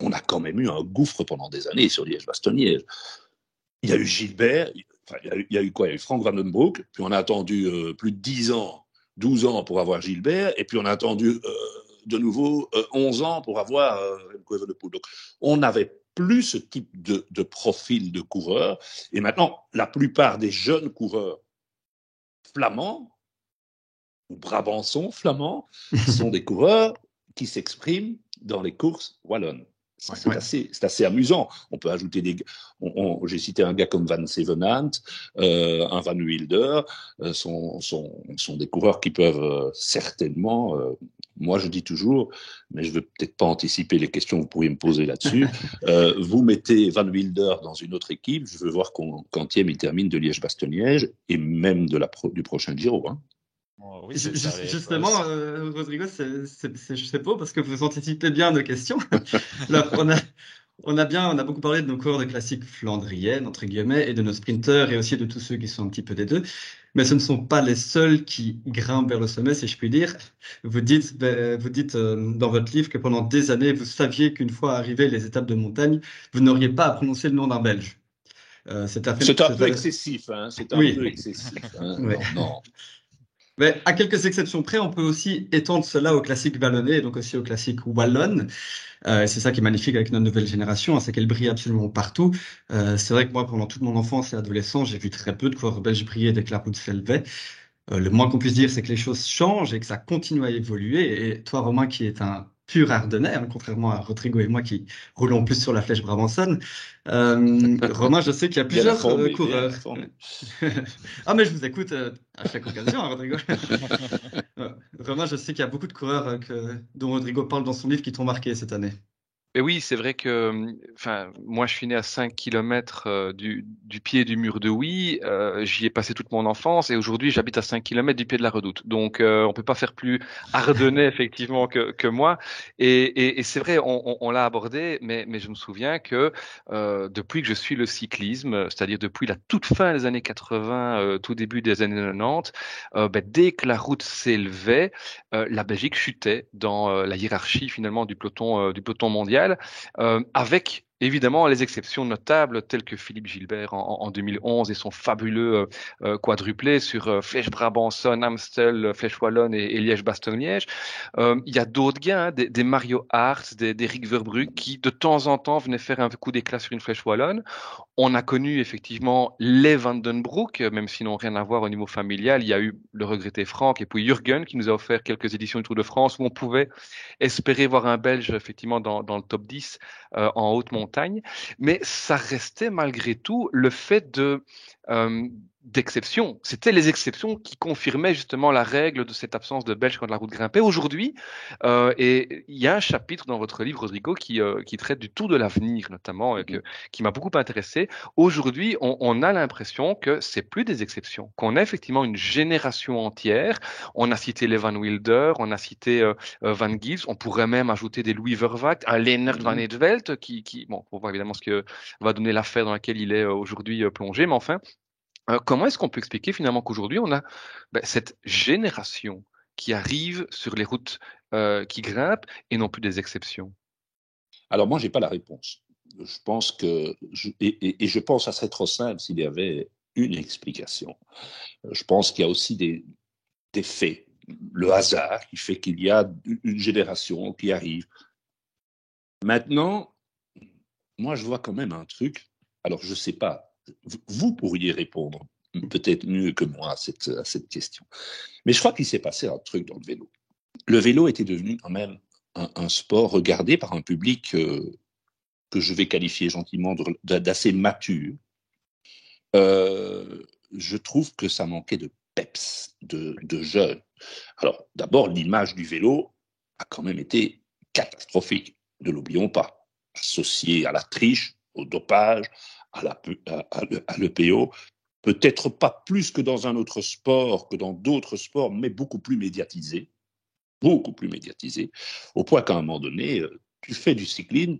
[SPEAKER 3] On a quand même eu un gouffre pendant des années sur Liège-Bastogne-Liège. Il y a eu Gilbert, enfin, il, y a eu, quoi? Il y a eu Frank Vandenbroek, puis on a attendu euh, plus de 10 ans, 12 ans pour avoir Gilbert, et puis on a attendu euh, de nouveau 11 euh, ans pour avoir euh, de poule. Donc, on n'avait plus ce type de, profil de coureur. Et maintenant, la plupart des jeunes coureurs flamands ou brabançons flamands sont des coureurs qui s'expriment dans les courses wallonnes. C'est assez, assez, amusant. On peut ajouter des. J'ai cité un gars comme Van Sevenant, euh, un Van Wilder, euh, sont, sont, sont, des coureurs qui peuvent euh, certainement. Euh, moi, je dis toujours, mais je ne veux peut-être pas anticiper les questions que vous pourriez me poser là-dessus. vous mettez Van Wilder dans une autre équipe, je veux voir quantième il termine de Liège-Bastogne-Liège et même de la du prochain Giro. Hein.
[SPEAKER 2] Oh, justement, euh, Rodrigo, c'est beau parce que vous anticipez bien nos questions. on, a, on, a, bien, on a beaucoup parlé de nos coureurs de classiques flandriennes, entre guillemets, et de nos sprinteurs et aussi de tous ceux qui sont un petit peu des deux. Mais ce ne sont pas les seuls qui grimpent vers le sommet, si je puis dire. Vous dites, ben, vous dites euh, dans votre livre que pendant des années, vous saviez qu'une fois arrivées les étapes de montagne, vous n'auriez pas à prononcer le nom d'un Belge.
[SPEAKER 3] Euh, c'est un, peu excessif. Hein, c'est un peu excessif. Hein. non.
[SPEAKER 2] Mais à quelques exceptions près, on peut aussi étendre cela au classique vallonné et donc aussi au classique wallonne. Euh, c'est ça qui est magnifique avec notre nouvelle génération, hein, c'est qu'elle brille absolument partout. Euh, c'est vrai que moi, pendant toute mon enfance et adolescence, j'ai vu très peu de coureurs belges briller dès que la route s'élevait. Euh, le moins qu'on puisse dire, c'est que les choses changent et que ça continue à évoluer. Et toi, Romain, qui est un pur ardennais, hein, contrairement à Rodrigo et moi qui roulons plus sur la flèche brabançonne. Euh, Romain, je sais qu'il y a plusieurs euh, coureurs. ah, mais je vous écoute euh, à chaque occasion, hein, Rodrigo. Romain, je sais qu'il y a beaucoup de coureurs que, dont Rodrigo parle dans son livre qui t'ont marqué cette année.
[SPEAKER 1] Et oui, c'est vrai que, moi, je suis né à 5 km euh, du, pied du mur de Oui. Euh, J'y ai passé toute mon enfance et aujourd'hui, j'habite à 5 km du pied de la Redoute. Donc, euh, on peut pas faire plus ardennais effectivement que, que moi. Et, et, c'est vrai, on, l'a abordé, mais, mais je me souviens que euh, depuis que je suis le cyclisme, c'est-à-dire depuis la toute fin des années 80, euh, tout début des années 90, ben, dès que la route s'élevait, la Belgique chutait dans la hiérarchie finalement du peloton du peloton mondial euh, avec Évidemment, les exceptions notables telles que Philippe Gilbert en, en 2011 et son fabuleux euh, euh quadruplé sur euh, Flèche Brabançonne, Amstel, Flèche Wallonne et, Liège-Bastogne-Liège. Euh, il y a d'autres gains, hein, des, Mario Hart, des, des Rick Verbrugge qui de temps en temps venaient faire un coup d'éclat sur une Flèche Wallonne. On a connu effectivement les Vandenbroek, même s'ils n'ont rien à voir au niveau familial. Il y a eu le regretté Franck et puis Jürgen qui nous a offert quelques éditions du Tour de France où on pouvait espérer voir un Belge effectivement dans, le top 10 euh, en haute montagne mais ça restait malgré tout le fait de euh, d'exception. C'était les exceptions qui confirmaient justement la règle de cette absence de Belges quand la route grimpait. Aujourd'hui, euh, et il y a un chapitre dans votre livre, Rodrigo, qui, euh, qui traite du Tour de l'avenir notamment, et que, qui m'a beaucoup intéressé. Aujourd'hui, on, on, a l'impression que c'est plus des exceptions, qu'on a effectivement une génération entière. On a cité les Van Wilder, on a cité euh, euh Van Gils, on pourrait même ajouter des Louis Vervac, un Lennart Van Edvelt, qui, qui, bon, on voit évidemment ce que va donner l'affaire dans laquelle il est euh, aujourd'hui plongé, mais enfin, euh, comment est-ce qu'on peut expliquer finalement qu'aujourd'hui on a ben, cette génération qui arrive sur les routes euh, qui grimpent et non plus des exceptions?
[SPEAKER 3] Alors moi, j'ai pas la réponse. Je pense que, et, je pense à serait trop simple s'il y avait une explication. Je pense qu'il y a aussi des, des faits, le hasard qui fait qu'il y a une génération qui arrive. Maintenant, moi, je vois quand même un truc. Alors, je ne sais pas vous pourriez répondre peut-être mieux que moi à cette, question. Mais je crois qu'il s'est passé un truc dans le vélo. Le vélo était devenu quand même un, sport regardé par un public euh, que je vais qualifier gentiment d'assez mature. Euh, je trouve que ça manquait de peps, de, de jeunes. Alors, d'abord, l'image du vélo a quand même été catastrophique, ne l'oublions pas, associée à la triche, au dopage, à l'EPO, peut-être pas plus que dans un autre sport, que dans d'autres sports, mais beaucoup plus médiatisé, beaucoup plus médiatisé, au point qu'à un moment donné, euh, tu fais du cyclisme,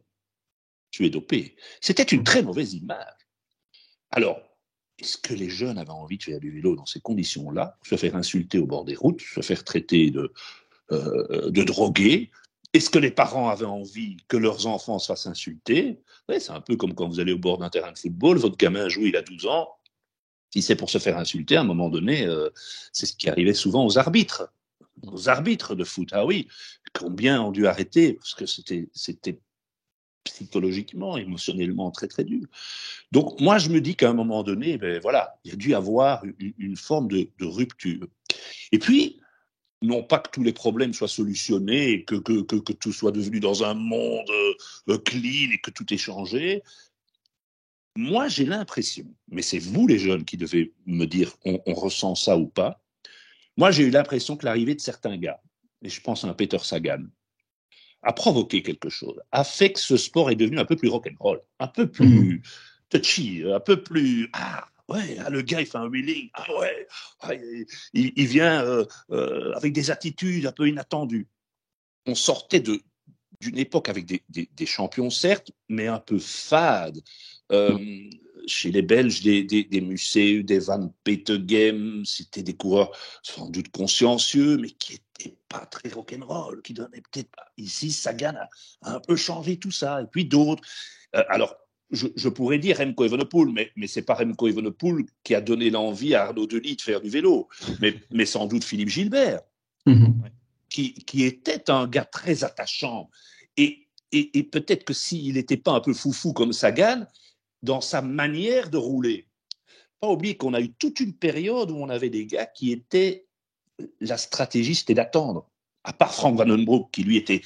[SPEAKER 3] tu es dopé. C'était une très mauvaise image. Alors, est-ce que les jeunes avaient envie de faire du vélo dans ces conditions-là, se faire insulter au bord des routes, se faire traiter de, euh, de drogués Est-ce que les parents avaient envie que leurs enfants se fassent insulter C'est un peu comme quand vous allez au bord d'un terrain de football, votre gamin joue, il a 12 ans. Si c'est pour se faire insulter, à un moment donné, euh, c'est ce qui arrivait souvent aux arbitres. Aux arbitres de foot, ah oui, combien ont dû arrêter parce que c'était psychologiquement, émotionnellement très très dur. Donc moi je me dis qu'à un moment donné, ben voilà, il y a dû avoir une, forme de, rupture. Et puis non pas que tous les problèmes soient solutionnés, que, que, que, tout soit devenu dans un monde euh, clean et que tout est changé. Moi, j'ai l'impression, mais c'est vous les jeunes qui devez me dire on, on ressent ça ou pas. Moi, j'ai eu l'impression que l'arrivée de certains gars, et je pense à un Peter Sagan, a provoqué quelque chose, a fait que ce sport est devenu un peu plus rock'n'roll, un peu plus mhm. touchy, un peu plus ah ouais, ah, le gars il fait un wheeling, ah ouais, ah, il, vient euh, euh, avec des attitudes un peu inattendues. On sortait d'une époque avec des, des, champions certes, mais un peu fades. Euh, chez les Belges, des, des, des Musée, des Van Petegem, c'était des coureurs sans doute consciencieux, mais qui n'étaient pas très rock'n'roll, qui donnaient peut-être pas. Ici, Sagan a, un peu changé tout ça, et puis d'autres. Alors, je, je, pourrais dire Remco Evenepoel, mais, mais c'est pas Remco Evenepoel qui a donné l'envie à Arnaud Delis de faire du vélo, mais, mais sans doute Philippe Gilbert, mm-hmm. qui, qui était un gars très attachant. Et, et, et peut-être que s'il n'était pas un peu foufou comme Sagan, dans sa manière de rouler. Pas oublier qu'on a eu toute une période où on avait des gars qui étaient la stratégie, c'était d'attendre. À part Frank Vandenbroek, qui lui était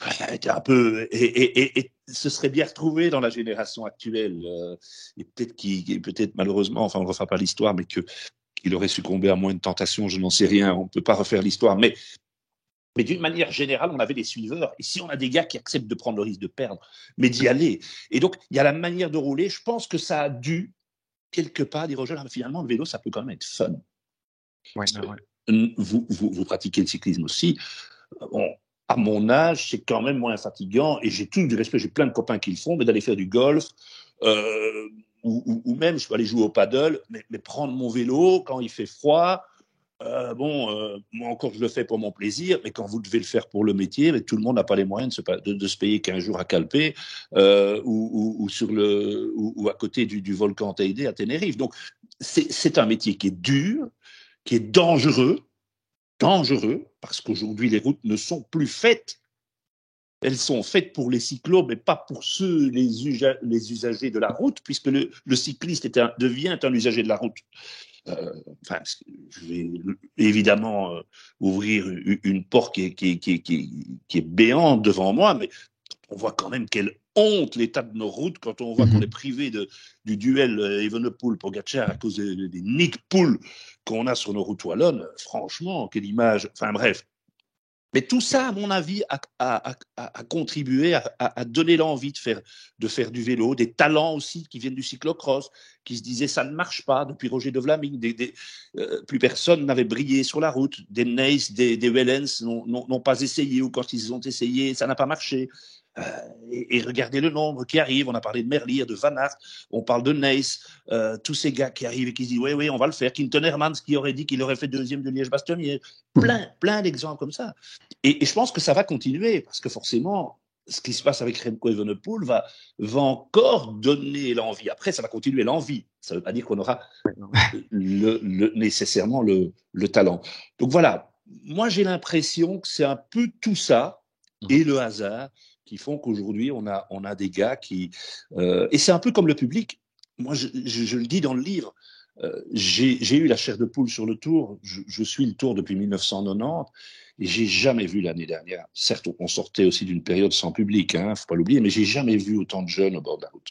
[SPEAKER 3] un peu et, et, se serait bien retrouvé dans la génération actuelle. Euh, et peut-être qu'il, peut-être malheureusement, enfin on ne refera pas l'histoire, mais que qu'il aurait succombé à moins de tentations, je n'en sais rien. On ne peut pas refaire l'histoire, mais mais d'une manière générale, on avait des suiveurs. Et si on a des gars qui acceptent de prendre le risque de perdre, mais d'y aller. Et donc, il y a la manière de rouler. Je pense que ça a dû, quelque part, dire aux jeunes, finalement, le vélo, ça peut quand même être fun. Vous, vous, vous, pratiquez le cyclisme aussi. Bon, à mon âge, c'est quand même moins fatigant. Et j'ai tout du respect, j'ai plein de copains qui le font, mais d'aller faire du golf, euh, ou, même, je peux aller jouer au paddle, mais, prendre mon vélo quand il fait froid, euh, bon, euh, moi encore, je le fais pour mon plaisir, mais quand vous devez le faire pour le métier, mais tout le monde n'a pas les moyens de se, payer 15 jours à Calpé ou, sur le, ou, à côté du, du volcan Teide à Tenerife. Donc, c'est un métier qui est dur, qui est dangereux, dangereux, parce qu'aujourd'hui, les routes ne sont plus faites. Elles sont faites pour les cyclos, mais pas pour ceux, les, usagers de la route, puisque le, cycliste devient un usager de la route. Euh, enfin, je vais évidemment euh, ouvrir une porte qui est, qui est béante devant moi, mais on voit quand même quelle honte l'état de nos routes quand on voit qu'on mhm. est privé de, du duel euh, Evenepoel-Pogacar à cause des, des nick qu'on a sur nos routes wallonnes. Franchement, quelle image. Enfin bref, mais tout ça, à mon avis, a, contribué à, donner l'envie de faire, de faire du vélo, des talents aussi qui viennent du cyclocross, qui se disaient ça ne marche pas depuis Roger de Vlaming. Des, euh, plus personne n'avait brillé sur la route. Des Neis, des, des Wellens n'ont pas essayé ou quand ils ont essayé, ça n'a pas marché. Euh, et, regardez le nombre qui arrive. On a parlé de Merlier, de Van Aert, on parle de Neis, euh, tous ces gars qui arrivent et qui disent oui, oui, on va le faire. Quinton Hermans qui aurait dit qu'il aurait fait deuxième de Liège-Bastogne. Plein, plein d'exemples comme ça. Et, je pense que ça va continuer parce que forcément, ce qui se passe avec Remco Evenepoel va, va encore donner l'envie. Après, ça va continuer l'envie. Ça ne veut pas dire qu'on aura nécessairement le, le talent. Donc voilà, moi j'ai l'impression que c'est un peu tout ça et le hasard qui font qu'aujourd'hui, on a, on a des gars qui... Euh, et c'est un peu comme le public. Moi, je, je, le dis dans le livre, euh, j'ai eu la chair de poule sur le tour. Je, je, suis le tour depuis 1990. Et j'ai jamais vu l'année dernière, certes, on sortait aussi d'une période sans public, hein, faut pas l'oublier, mais j'ai jamais vu autant de jeunes au bord de la route.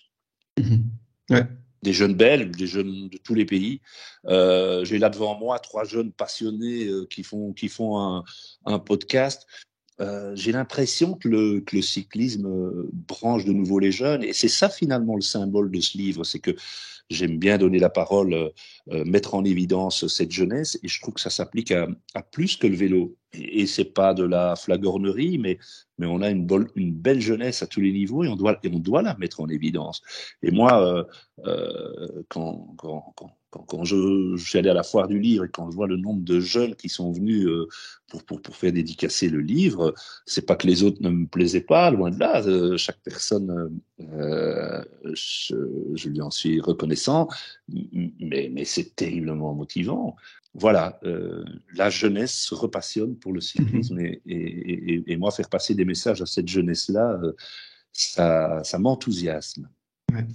[SPEAKER 2] Mhm. Ouais.
[SPEAKER 3] Des jeunes belges, des jeunes de tous les pays. Euh, j'ai là devant moi trois jeunes passionnés euh, qui font, qui font un, un podcast. Euh, j'ai l'impression que le, que le cyclisme euh, branche de nouveau les jeunes. Et c'est ça finalement le symbole de ce livre, c'est que j'aime bien donner la parole, euh, euh, mettre en évidence cette jeunesse, et je trouve que ça s'applique à, plus que le vélo. Et, et c'est pas de la flagornerie, mais, on a une, belle jeunesse à tous les niveaux et on doit, la mettre en évidence. Et moi, euh, quand, je, suis allé à la foire du livre et quand je vois le nombre de jeunes qui sont venus pour, faire dédicacer le livre, c'est pas que les autres ne me plaisaient pas, loin de là. Chaque personne, je, lui en suis reconnaissant, mais, mais c'est terriblement motivant. Voilà, euh, la jeunesse se repassionne pour le cyclisme mmh. et, et, et, et, moi faire passer des messages à cette jeunesse-là, euh, ça, ça m'enthousiasme.
[SPEAKER 2] Ouais.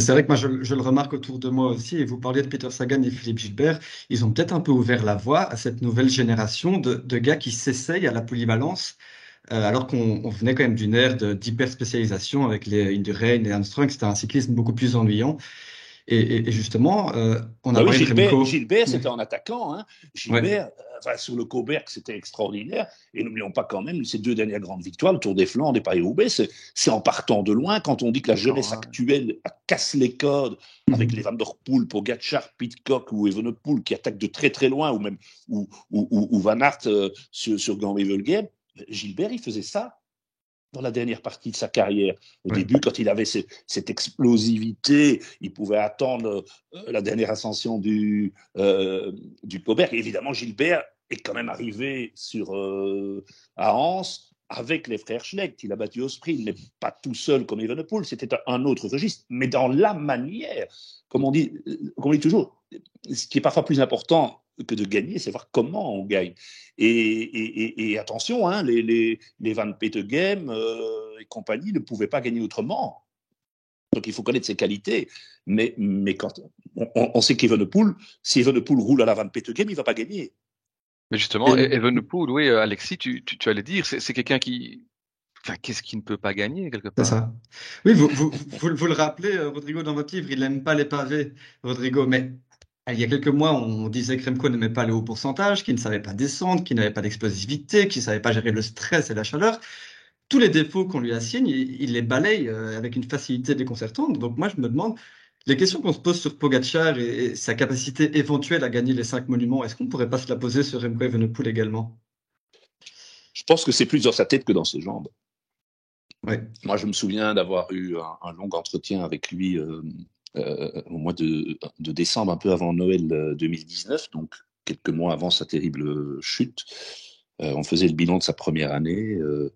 [SPEAKER 2] C'est vrai que moi, je, je, le remarque autour de moi aussi, et vous parliez de Peter Sagan et Philippe Gilbert, ils ont peut-être un peu ouvert la voie à cette nouvelle génération de, de gars qui s'essayent à la polyvalence, euh, alors qu'on venait quand même d'une ère d'hyper-spécialisation avec les Indurain et Armstrong, c'était un cyclisme beaucoup plus ennuyant. Et, et, et justement, euh, on a
[SPEAKER 3] bah oui, Gilbert, Gilbert c'était en attaquant. Hein. Gilbert, ouais. enfin, sur le Coberg, c'était extraordinaire. Et n'oublions pas quand même ces deux dernières grandes victoires, le Tour des Flandres et Paris-Roubaix, c'est en partant de loin. Quand on dit que la jeunesse actuelle casse les codes avec les Van Der Poel, Pogacar, Pitcock ou Evenepoel qui attaquent de très très loin, ou même ou, ou, ou Van Aert euh, sur, sur Gand-Wevelgem, Gilbert, il faisait ça dans la dernière partie de sa carrière. Au début, quand il avait ce, cette explosivité, il pouvait attendre euh, la dernière ascension du, euh, du. Évidemment, Gilbert est quand même arrivé sur, euh, à Anse avec les frères Schlecht. Il a battu au sprint, mais pas tout seul comme Evenepoel. C'était un autre registre, mais dans la manière, comme on dit, comme on dit toujours, ce qui est parfois plus important que de gagner, c'est voir comment on gagne. Et, et, et attention, hein, les, les, les Van Petegem euh, et compagnie ne pouvaient pas gagner autrement. Donc il faut connaître ses qualités. Mais, mais quand on, on sait qu'Evenepoel, si Evenepoel roule à la Van Petegem, il ne va pas gagner.
[SPEAKER 1] Mais justement, et... Evenepoel, oui, Alexis, tu, tu, tu allais dire, c'est quelqu'un qui, Enfin, qu'est-ce qui ne peut pas gagner quelque part?
[SPEAKER 2] C'est ça. Oui, vous, vous, vous, vous, le rappelez, Rodrigo, dans votre livre, il n'aime pas les pavés, Rodrigo, mais il y a quelques mois, on disait que Remco n'aimait pas les hauts pourcentages, qu'il ne savait pas descendre, qu'il n'avait pas d'explosivité, qu'il ne savait pas gérer le stress et la chaleur. Tous les défauts qu'on lui assigne, il, les balaye avec une facilité déconcertante. Donc moi, je me demande, les questions qu'on se pose sur Pogacar et, sa capacité éventuelle à gagner les cinq monuments, est-ce qu'on ne pourrait pas se la poser sur Remco Evenepoel également?
[SPEAKER 3] Je pense que c'est plus dans sa tête que dans ses jambes.
[SPEAKER 2] Ouais.
[SPEAKER 3] Moi, je me souviens d'avoir eu un, un, long entretien avec lui euh, euh, au mois de, de, décembre, un peu avant Noël 2019, donc quelques mois avant sa terrible chute. Euh, on faisait le bilan de sa première année. Euh,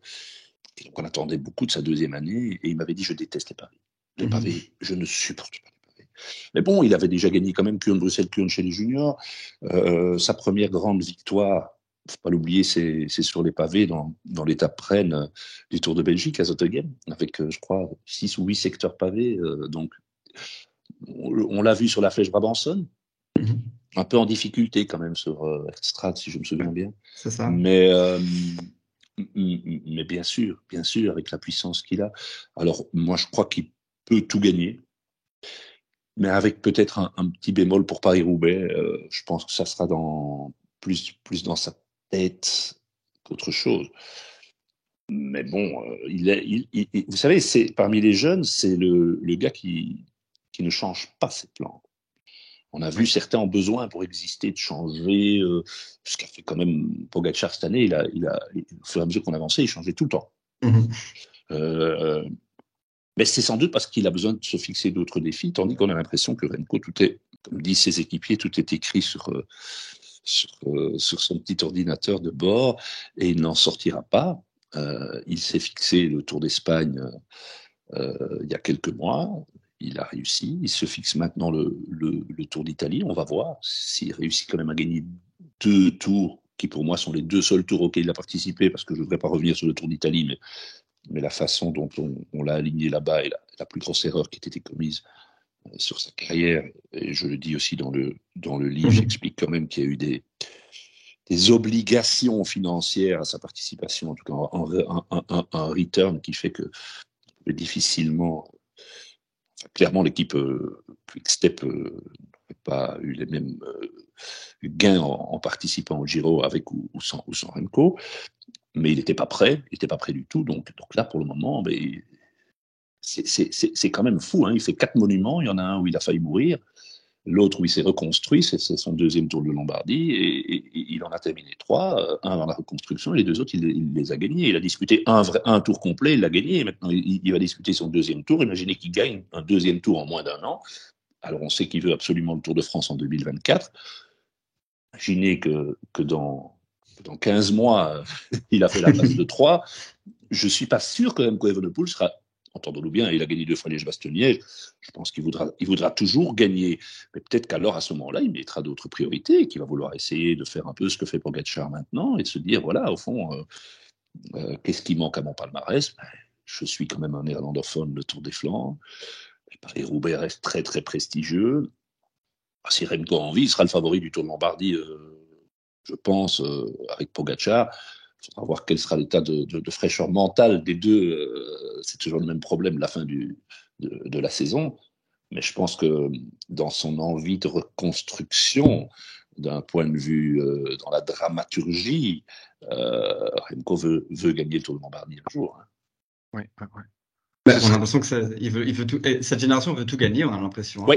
[SPEAKER 3] et donc on attendait beaucoup de sa deuxième année. Et il m'avait dit Je déteste les pavés. Les pavés, mmh. je ne supporte pas les pavés. Mais bon, il avait déjà gagné quand même Kuhn Bruxelles, Kuhn chez les juniors. Euh, sa première grande victoire, faut pas l'oublier, c'est sur les pavés dans, dans l'étape Rennes du Tour de Belgique à Zottegem, avec, je crois, six ou huit secteurs pavés. Euh, donc, on, l'a vu sur la flèche Brabanson, mm -hmm. un peu en difficulté quand même sur euh, Strad, si je me souviens bien.
[SPEAKER 2] C'est ça.
[SPEAKER 3] Mais, euh, mais bien sûr, bien sûr, avec la puissance qu'il a. Alors, moi, je crois qu'il peut tout gagner, mais avec peut-être un, un, petit bémol pour Paris-Roubaix. Euh, je pense que ça sera dans, plus, plus dans sa tête qu'autre chose. Mais bon, euh, il est, il, il, vous savez, c'est parmi les jeunes, c'est le, le gars qui, qui ne change pas ses plans. On a vu certains ont besoin pour exister de changer, euh, ce qu'a fait quand même Pogacar cette année. Il a, il a, au fur et à mesure qu'on avançait, il changeait tout le temps. -hmm. euh, mais c'est sans doute parce qu'il a besoin de se fixer d'autres défis, tandis qu'on a l'impression que Renko, tout est, comme disent ses équipiers, tout est écrit sur, euh, sur, euh, sur son petit ordinateur de bord et il n'en sortira pas. Il s'est fixé le Tour d'Espagne il y a quelques mois il a réussi. Il se fixe maintenant le, le, le Tour d'Italie. On va voir s'il réussit quand même à gagner deux tours qui pour moi sont les deux seuls tours auxquels il a participé, parce que je ne voudrais pas revenir sur le Tour d'Italie, mais, mais la façon dont on, on l'a aligné là-bas est la, la, plus grosse erreur qui a été commise euh, sur sa carrière. Et je le dis aussi dans le, dans le livre, mmh. j'explique quand même qu'il y a eu des, des obligations financières à sa participation, en tout cas un, return qui fait que difficilement, clairement l'équipe euh, Quickstep euh, n'a pas eu les mêmes euh, gains en, participant au Giro avec ou, sans, ou Remco, mais il n'était pas prêt, il n'était pas prêt du tout, donc, donc là pour le moment, mais c'est quand même fou, hein. il fait quatre monuments, il y en a un où il a failli mourir, L'autre où il s'est reconstruit, c'est son deuxième tour de Lombardie, et, il en a terminé trois, euh, un dans la reconstruction, et les deux autres, il, les a gagnés. Il a disputé un, tour complet, il l'a gagné, et maintenant il, va discuter son deuxième tour. Imaginez qu'il gagne un deuxième tour en moins d'un an. Alors on sait qu'il veut absolument le Tour de France en 2024. Imaginez que, que dans, dans 15 mois, il a fait la place de 3. Je ne suis pas sûr que Remco Evenepoel sera entendons-nous bien, il a gagné deux fois Liège-Bastogne-Liège. Je pense qu'il voudra, il voudra toujours gagner. Mais peut-être qu'alors, à ce moment-là, il mettra d'autres priorités, qu'il va vouloir essayer de faire un peu ce que fait Pogacar maintenant et de se dire, voilà, au fond, euh, euh, qu'est-ce qui manque à mon palmarès? Ben, Je suis quand même un néerlandophone, le Tour des Flandres. Paris-Roubaix reste très, très prestigieux. Ah, si Remco a envie, il sera le favori du Tour de Lombardie, euh, je pense, avec Pogacar. Il faudra voir quel sera l'état de, fraîcheur mentale des deux. Euh, c'est toujours le même problème la fin du, de, la saison. Mais je pense que dans son envie de reconstruction, d'un point de vue euh, dans la dramaturgie, euh, Remco veut, veut, gagner le Tour de Lombardie un jour. Hein.
[SPEAKER 2] Oui, oui, oui. Bah, on a l'impression que ça, il veut, il veut tout, cette génération veut tout gagner, on a l'impression.
[SPEAKER 3] Hein. Oui,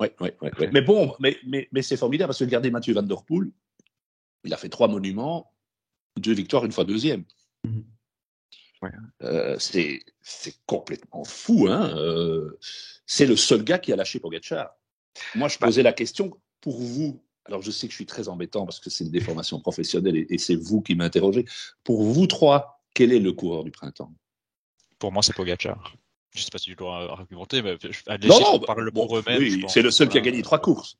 [SPEAKER 3] oui, oui, oui, Mais bon, mais, mais, mais c'est formidable parce que regardez Mathieu Van Der Poel, il a fait trois monuments, deux victoires, une fois deuxième. Mhm. Euh, c'est complètement fou. Hein euh, c'est le seul gars qui a lâché Pogacar. Moi, je bah posais la question pour vous. Alors, je sais que je suis très embêtant parce que c'est une déformation professionnelle et, c'est vous qui m'interrogez. Pour vous trois, quel est le coureur du printemps?
[SPEAKER 4] Pour moi, c'est Pogacar. Je ne sais pas si je dois argumenter, mais
[SPEAKER 3] non, non, parle pour eux-mêmes. Oui, c'est le seul qui a gagné trois courses.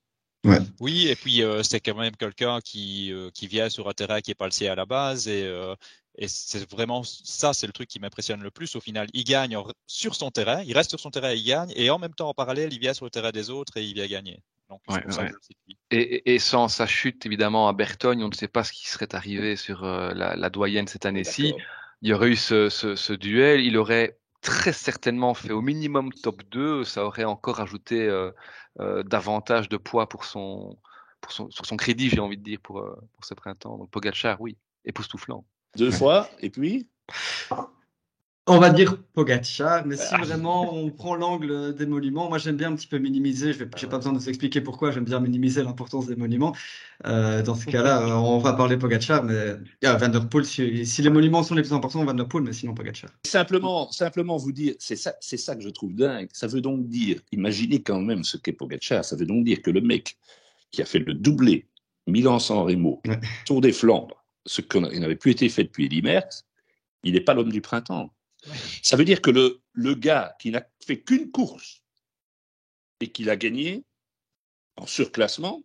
[SPEAKER 4] Oui, et puis euh, c'est quand même quelqu'un qui, euh, qui vient sur un terrain qui n'est pas le sien à la base. Et, euh, et c'est vraiment ça, c'est le truc qui m'impressionne le plus. Au final, il gagne sur son terrain, il reste sur son terrain, il gagne. Et en même temps, en parallèle, il vient sur le terrain des autres et il vient gagner.
[SPEAKER 1] Donc, et, et, sans sa chute, évidemment, à Bertogne, on ne sait pas ce qui serait arrivé sur la, la, doyenne cette année-ci. Il y aurait eu ce, ce, ce duel, il aurait très certainement fait au minimum top 2, ça aurait encore ajouté euh, davantage de poids pour son, pour son, sur son crédit, j'ai envie de dire, pour, euh, pour ce printemps. Donc Pogacar, oui, époustouflant.
[SPEAKER 3] Deux fois, et puis?
[SPEAKER 2] On va dire Pogacar, mais si vraiment on prend l'angle des monuments, moi j'aime bien un petit peu minimiser, je n'ai pas besoin de vous expliquer pourquoi, j'aime bien minimiser l'importance des monuments. Euh, dans ce cas-là, on va parler Pogacar, mais ah, Van Der Poel, si, les monuments sont les plus importants, Van Der Poel, mais sinon Pogacar.
[SPEAKER 3] Simplement, simplement vous dire, c'est ça, c'est ça que je trouve dingue. Ça veut donc dire, imaginez quand même ce qu'est Pogacar, ça veut donc dire que le mec qui a fait le doublé Milan-San Remo, Tour des Flandres, ce qui n'avait plus été fait depuis Eddy Merckx, il n'est pas l'homme du printemps. Ça veut dire que le, le gars qui n'a fait qu'une course et qui l'a gagné en surclassement,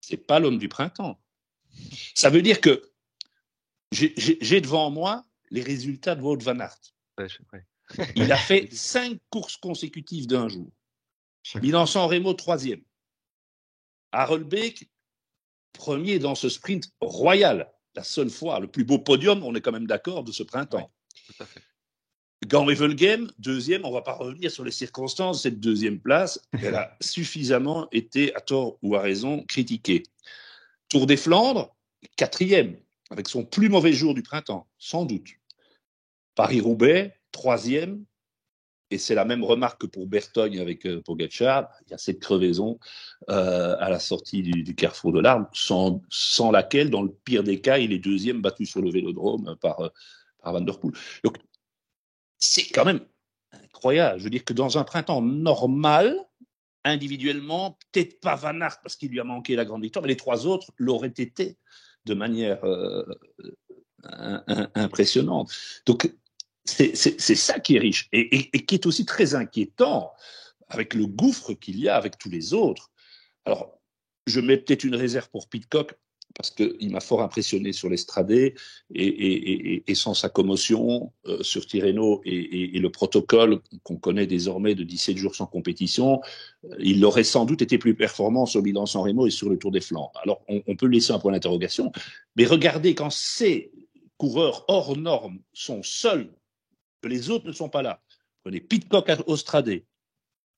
[SPEAKER 3] c'est pas l'homme du printemps. Ça veut dire que j'ai devant moi les résultats de Wout van Aert. Il a fait cinq courses consécutives d'un jour. Milan-San Remo, troisième. Beek, premier dans ce sprint royal. La seule fois, le plus beau podium, on est quand même d'accord, de ce printemps. tout à fait. Game, deuxième, on ne va pas revenir sur les circonstances de cette deuxième place. Elle a suffisamment été, à tort ou à raison, critiquée. Tour des Flandres, quatrième, avec son plus mauvais jour du printemps, sans doute. Paris-Roubaix, troisième, et c'est la même remarque que pour Bertogne avec euh, Pogacar, il y a cette crevaison euh, à la sortie du, carrefour de l'Arbre, sans, sans, laquelle, dans le pire des cas, il est deuxième battu sur le vélodrome par, euh, par Van Der Poel. Donc, c'est quand même incroyable. Je veux dire que dans un printemps normal, individuellement, peut-être pas Van Aert parce qu'il lui a manqué la grande victoire, mais les trois autres l'auraient été de manière euh, impressionnante. Donc, c'est ça qui est riche et, qui est aussi très inquiétant avec le gouffre qu'il y a avec tous les autres. Alors, je mets peut-être une réserve pour Pitcock. Parce qu'il m'a fort impressionné sur l'estradé et, sans sa commotion euh, sur Tirreno et, le protocole qu'on connaît désormais de 17 jours sans compétition, euh, il aurait sans doute été plus performant sur Milan-San Remo et sur le Tour des Flandres. Alors, on, peut laisser un point d'interrogation, mais regardez quand ces coureurs hors normes sont seuls, que les autres ne sont pas là. Prenez Pitcock à Ostradé,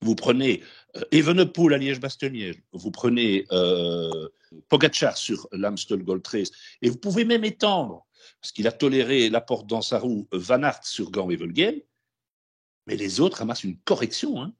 [SPEAKER 3] vous prenez euh, Evenepoel à Liège-Bastogne, vous prenez euh, Pogacar sur l'Amstel Gold Race, et vous pouvez même étendre, parce qu'il a toléré la porte dans sa roue, Van Aert sur Gant et mais les autres ramassent une correction. Hein.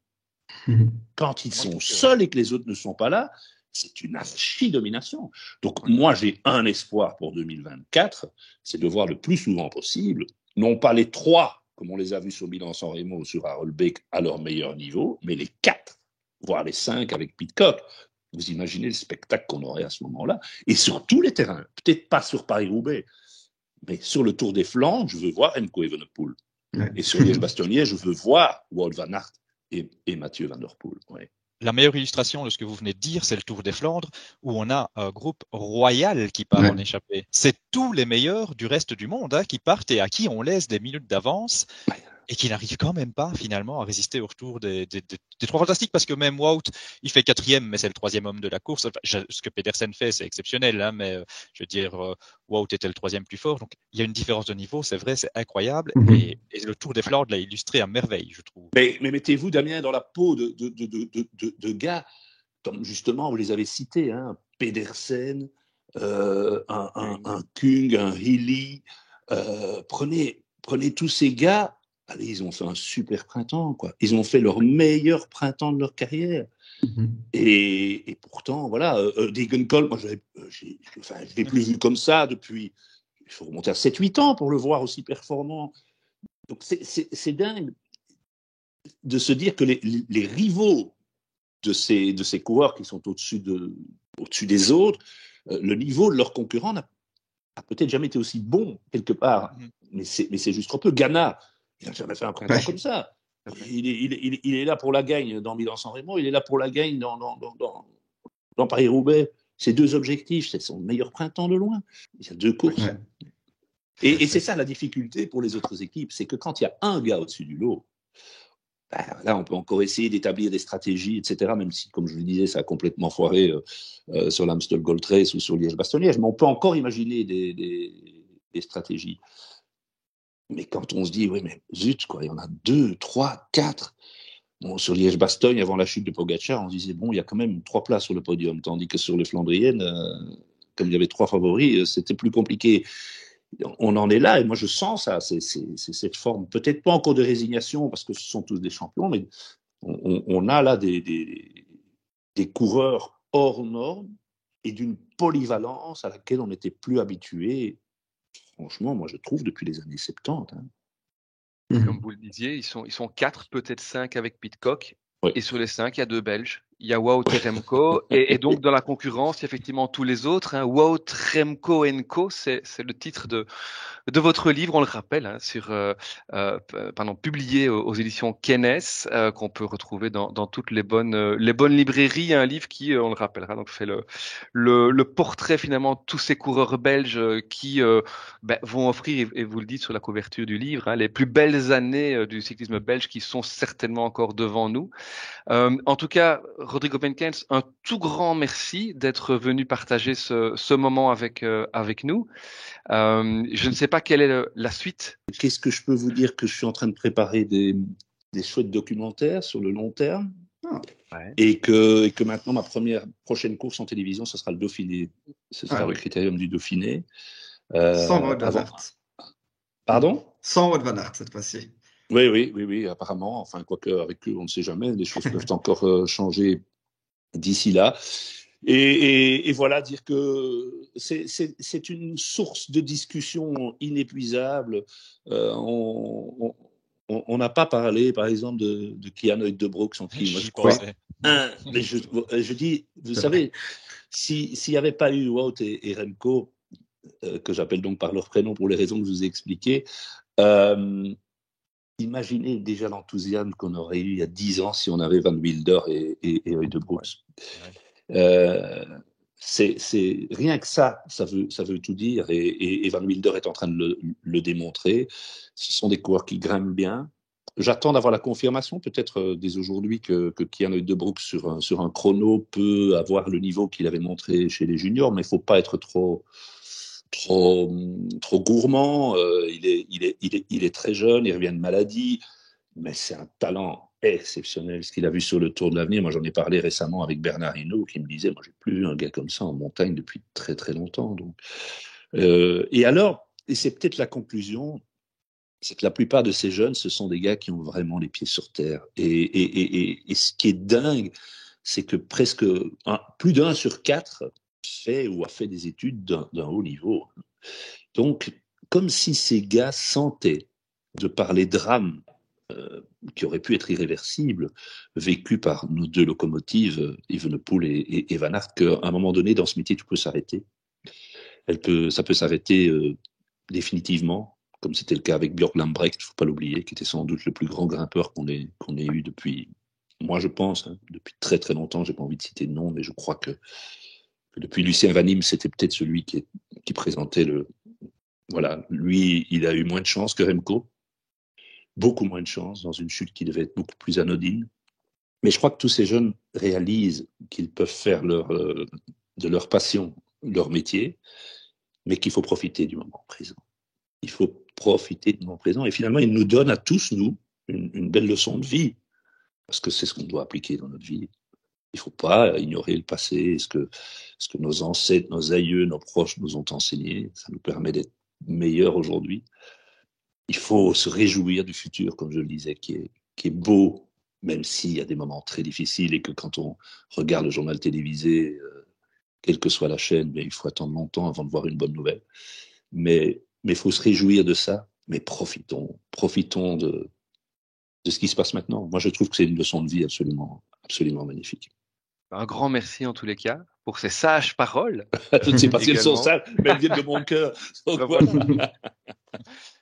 [SPEAKER 3] Quand ils sont seuls et que les autres ne sont pas là, c'est une archi-domination. Donc moi, j'ai un espoir pour 2024, c'est de voir le plus souvent possible, non pas les trois comme on les a vus sur Milan-San Remo ou sur Beck à leur meilleur niveau, mais les quatre, voire les cinq avec Pitcock. Vous imaginez le spectacle qu'on aurait à ce moment-là. Et sur tous les terrains, peut-être pas sur Paris-Roubaix, mais sur le Tour des Flandres, je veux voir Remco Evenepoel. Et sur Liège-Bastogne, je veux voir Wout van Aert et, Mathieu Van Der Poel.
[SPEAKER 4] La meilleure illustration de ce que vous venez de dire, c'est le Tour des Flandres, où on a un groupe royal qui part en échappée. C'est tous les meilleurs du reste du monde hein, qui partent et à qui on laisse des minutes d'avance et qui n'arrive quand même pas finalement à résister au retour des, des, des, trois fantastiques parce que même Wout, il fait quatrième, mais c'est le troisième homme de la course. ce que Pedersen fait, c'est exceptionnel, hein, mais euh, je veux dire, euh, Wout était le troisième plus fort. Donc il y a une différence de niveau, c'est vrai, c'est incroyable. Mhm. et, le Tour des Flandres l'a illustré à merveille, je trouve.
[SPEAKER 3] Mais, mais mettez-vous, Damien, dans la peau de, de, de, de, gars, comme justement vous les avez cités, hein, Pedersen, euh, un, un, un, Kung, un Healy. Euh, prenez, prenez tous ces gars Allez, ils ont fait un super printemps, quoi. Ils ont fait leur meilleur printemps de leur carrière. Mhm. et, et, pourtant, voilà, euh, euh Degenkolb, moi, euh, je ne l'ai plus vu comme ça depuis. Il faut remonter à 7-8 ans pour le voir aussi performant. Donc, c'est dingue de se dire que les, les, rivaux de ces, de ces coureurs qui sont au-dessus de, au des autres, euh, le niveau de leurs concurrents n'a peut-être jamais été aussi bon quelque part. Mhm. Mais c'est juste trop peu. Ghana, il n'a jamais fait un printemps comme ça. Il est, il, il est, là pour la gagne dans Milan-San Remo, il est là pour la gagne dans, dans, dans, dans Paris-Roubaix. C'est deux objectifs, c'est son meilleur printemps de loin. Il y a deux courses. Et, et c'est ça la difficulté pour les autres équipes, c'est que quand il y a un gars au-dessus du lot, ben, là, on peut encore essayer d'établir des stratégies, etc., même si, comme je vous disais, ça a complètement foiré euh, euh, sur l'Amstel Gold Race ou sur Liège-Bastogne-Liège, mais on peut encore imaginer des, des, des stratégies. Mais quand on se dit, oui, mais zut, quoi, il y en a deux, trois, quatre. Sur Liège-Bastogne, avant la chute de Pogacar, on disait, bon, il y a quand même trois places sur le podium, tandis que sur les Flandriennes, euh, comme il y avait trois favoris, euh, c'était plus compliqué. On en est là, et moi je sens ça, c'est cette forme, peut-être pas encore de résignation, parce que ce sont tous des champions, mais on, a là des, des, des coureurs hors normes et d'une polyvalence à laquelle on n'était plus habitué franchement, moi, je trouve depuis les années 70. Hein.
[SPEAKER 1] Comme vous le disiez, ils sont, ils sont quatre, peut-être cinq avec Pitcock. Et sur les cinq, il y a deux Belges. Il y a Wout et Remco. et, donc, dans la concurrence, il y a effectivement tous les autres. Hein. Wout, Remco Co, c'est le titre de, de votre livre, on le rappelle, hein, sur, euh, euh, pardon, publié aux, éditions Kennes, euh, qu'on peut retrouver dans, dans, toutes les bonnes, euh, les bonnes librairies. Un livre qui, on le rappellera, donc fait le, le, le portrait finalement de tous ces coureurs belges qui ben, vont offrir, et vous le dites sur la couverture du livre, hein, les plus belles années du cyclisme belge qui sont certainement encore devant nous. en tout cas, Rodrigo Benkens, un tout grand merci d'être venu partager ce, ce moment avec, avec nous. Euh, je ne sais pas quelle est la suite.
[SPEAKER 3] Qu'est-ce que je peux vous dire que je suis en train de préparer des, des chouettes documentaires sur le long terme? Ah. Et, que, et que maintenant, ma première prochaine course en télévision, ce sera le Dauphiné. Ce sera ah le critérium du Dauphiné.
[SPEAKER 2] Euh, Sans Wout Van Aert.
[SPEAKER 3] Pardon?
[SPEAKER 2] Sans Wout Van Aert cette fois-ci.
[SPEAKER 3] Oui, oui, oui, oui, apparemment. Enfin, quoique avec lui, on ne sait jamais. Les choses peuvent encore euh, changer d'ici là. Et, voilà, dire que c'est une source de discussion inépuisable. Euh, on n'a pas parlé, par exemple, de, de Keanu et de Brooks en film, je crois. mais je, je, dis, vous savez, s'il n'y avait pas eu Wout et, Remco, euh, que j'appelle donc par leur prénom pour les raisons que je vous ai expliquées, euh, imaginez déjà l'enthousiasme qu'on aurait eu il y a dix ans si on avait Van Wilder et, et, et de Brooks. Euh, c'est rien que ça, ça veut, ça veut tout dire. Et, Van Wilder est en train de le, le, démontrer. Ce sont des coureurs qui grimpent bien. J'attends d'avoir la confirmation, peut-être euh, dès aujourd'hui, que, que Kian Brook sur un, sur un chrono peut avoir le niveau qu'il avait montré chez les juniors, mais il ne faut pas être trop, trop, gourmand. Euh, il, est, très jeune, il revient de maladie, mais c'est un talent exceptionnel ce qu'il a vu sur le Tour de l'Avenir. Moi, j'en ai parlé récemment avec Bernard Hinault qui me disait, moi, j'ai plus vu un gars comme ça en montagne depuis très très longtemps. Euh, et alors, et c'est peut-être la conclusion, c'est que la plupart de ces jeunes, ce sont des gars qui ont vraiment les pieds sur terre. Et, et, ce qui est dingue, c'est que presque plus d'un sur quatre fait ou a fait des études d'un haut niveau. Donc, comme si ces gars sentaient, de par les drames euh, qui auraient pu être irréversibles, vécus par nos deux locomotives, Evenepoel et, et, Van Aert, qu'à un moment donné, dans ce métier, tu peux s'arrêter. Peut, ça peut s'arrêter euh, définitivement, comme c'était le cas avec Björk Lambrecht, il ne faut pas l'oublier, qui était sans doute le plus grand grimpeur qu'on ait, ait eu depuis, moi je pense, hein, depuis très très longtemps, j'ai pas envie de citer de nom, mais je crois que, depuis Lucien Vanim, c'était peut-être celui qui, présentait le... Voilà, lui, il a eu moins de chance que Remco, beaucoup moins de chance dans une chute qui devait être beaucoup plus anodine. Mais je crois que tous ces jeunes réalisent qu'ils peuvent faire euh, de leur passion leur métier, mais qu'il faut profiter du moment présent. Il faut profiter du moment présent. Et finalement, il nous donne à tous, nous, une, belle leçon de vie, parce que c'est ce qu'on doit appliquer dans notre vie. Il ne faut pas ignorer le passé, ce que, nos ancêtres, nos aïeux, nos proches nous ont enseigné. Ça nous permet d'être meilleurs aujourd'hui. Il faut se réjouir du futur, comme je le disais, qui est, beau, même s'il y a des moments très difficiles et que quand on regarde le journal télévisé, euh, quelle que soit la chaîne, il faut attendre longtemps avant de voir une bonne nouvelle. Mais il faut se réjouir de ça. Mais profitons, profitons de, de ce qui se passe maintenant. Moi, je trouve que c'est une leçon de vie absolument, absolument magnifique.
[SPEAKER 1] Un grand merci en tous les cas pour ces sages paroles.
[SPEAKER 3] je ne sais pas si elles sont sages, mais elles viennent de mon cœur.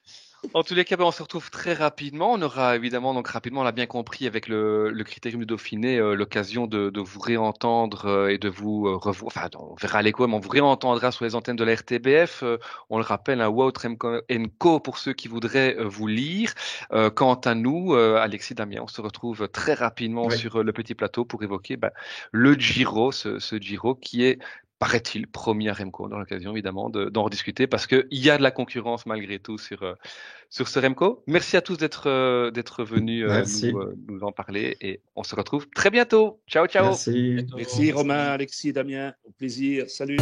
[SPEAKER 1] En tous les cas, ben, on se retrouve très rapidement. On aura évidemment, donc rapidement, on l'a bien compris avec le, le critérium du Dauphiné, euh, l'occasion de, de, vous réentendre euh, et de vous euh, revoir. Enfin, on verra l'écho, mais on vous réentendra sur les antennes de la RTBF. on le rappelle, un Wout Co pour ceux qui voudraient vous lire. quant à nous, Alexis Damien, on se retrouve très rapidement sur le petit plateau pour évoquer ben, le Giro, ce, ce Giro qui est paraît-il, promis à Remco dans l'occasion évidemment d'en rediscuter parce qu'il y a de la concurrence malgré tout sur, euh, sur ce Remco. Merci à tous d'être euh, d'être venus euh, nous, nous, en parler et on se retrouve très bientôt. Ciao, ciao.
[SPEAKER 3] Merci, Merci Romain, Alexis, Damien. Au plaisir. Salut.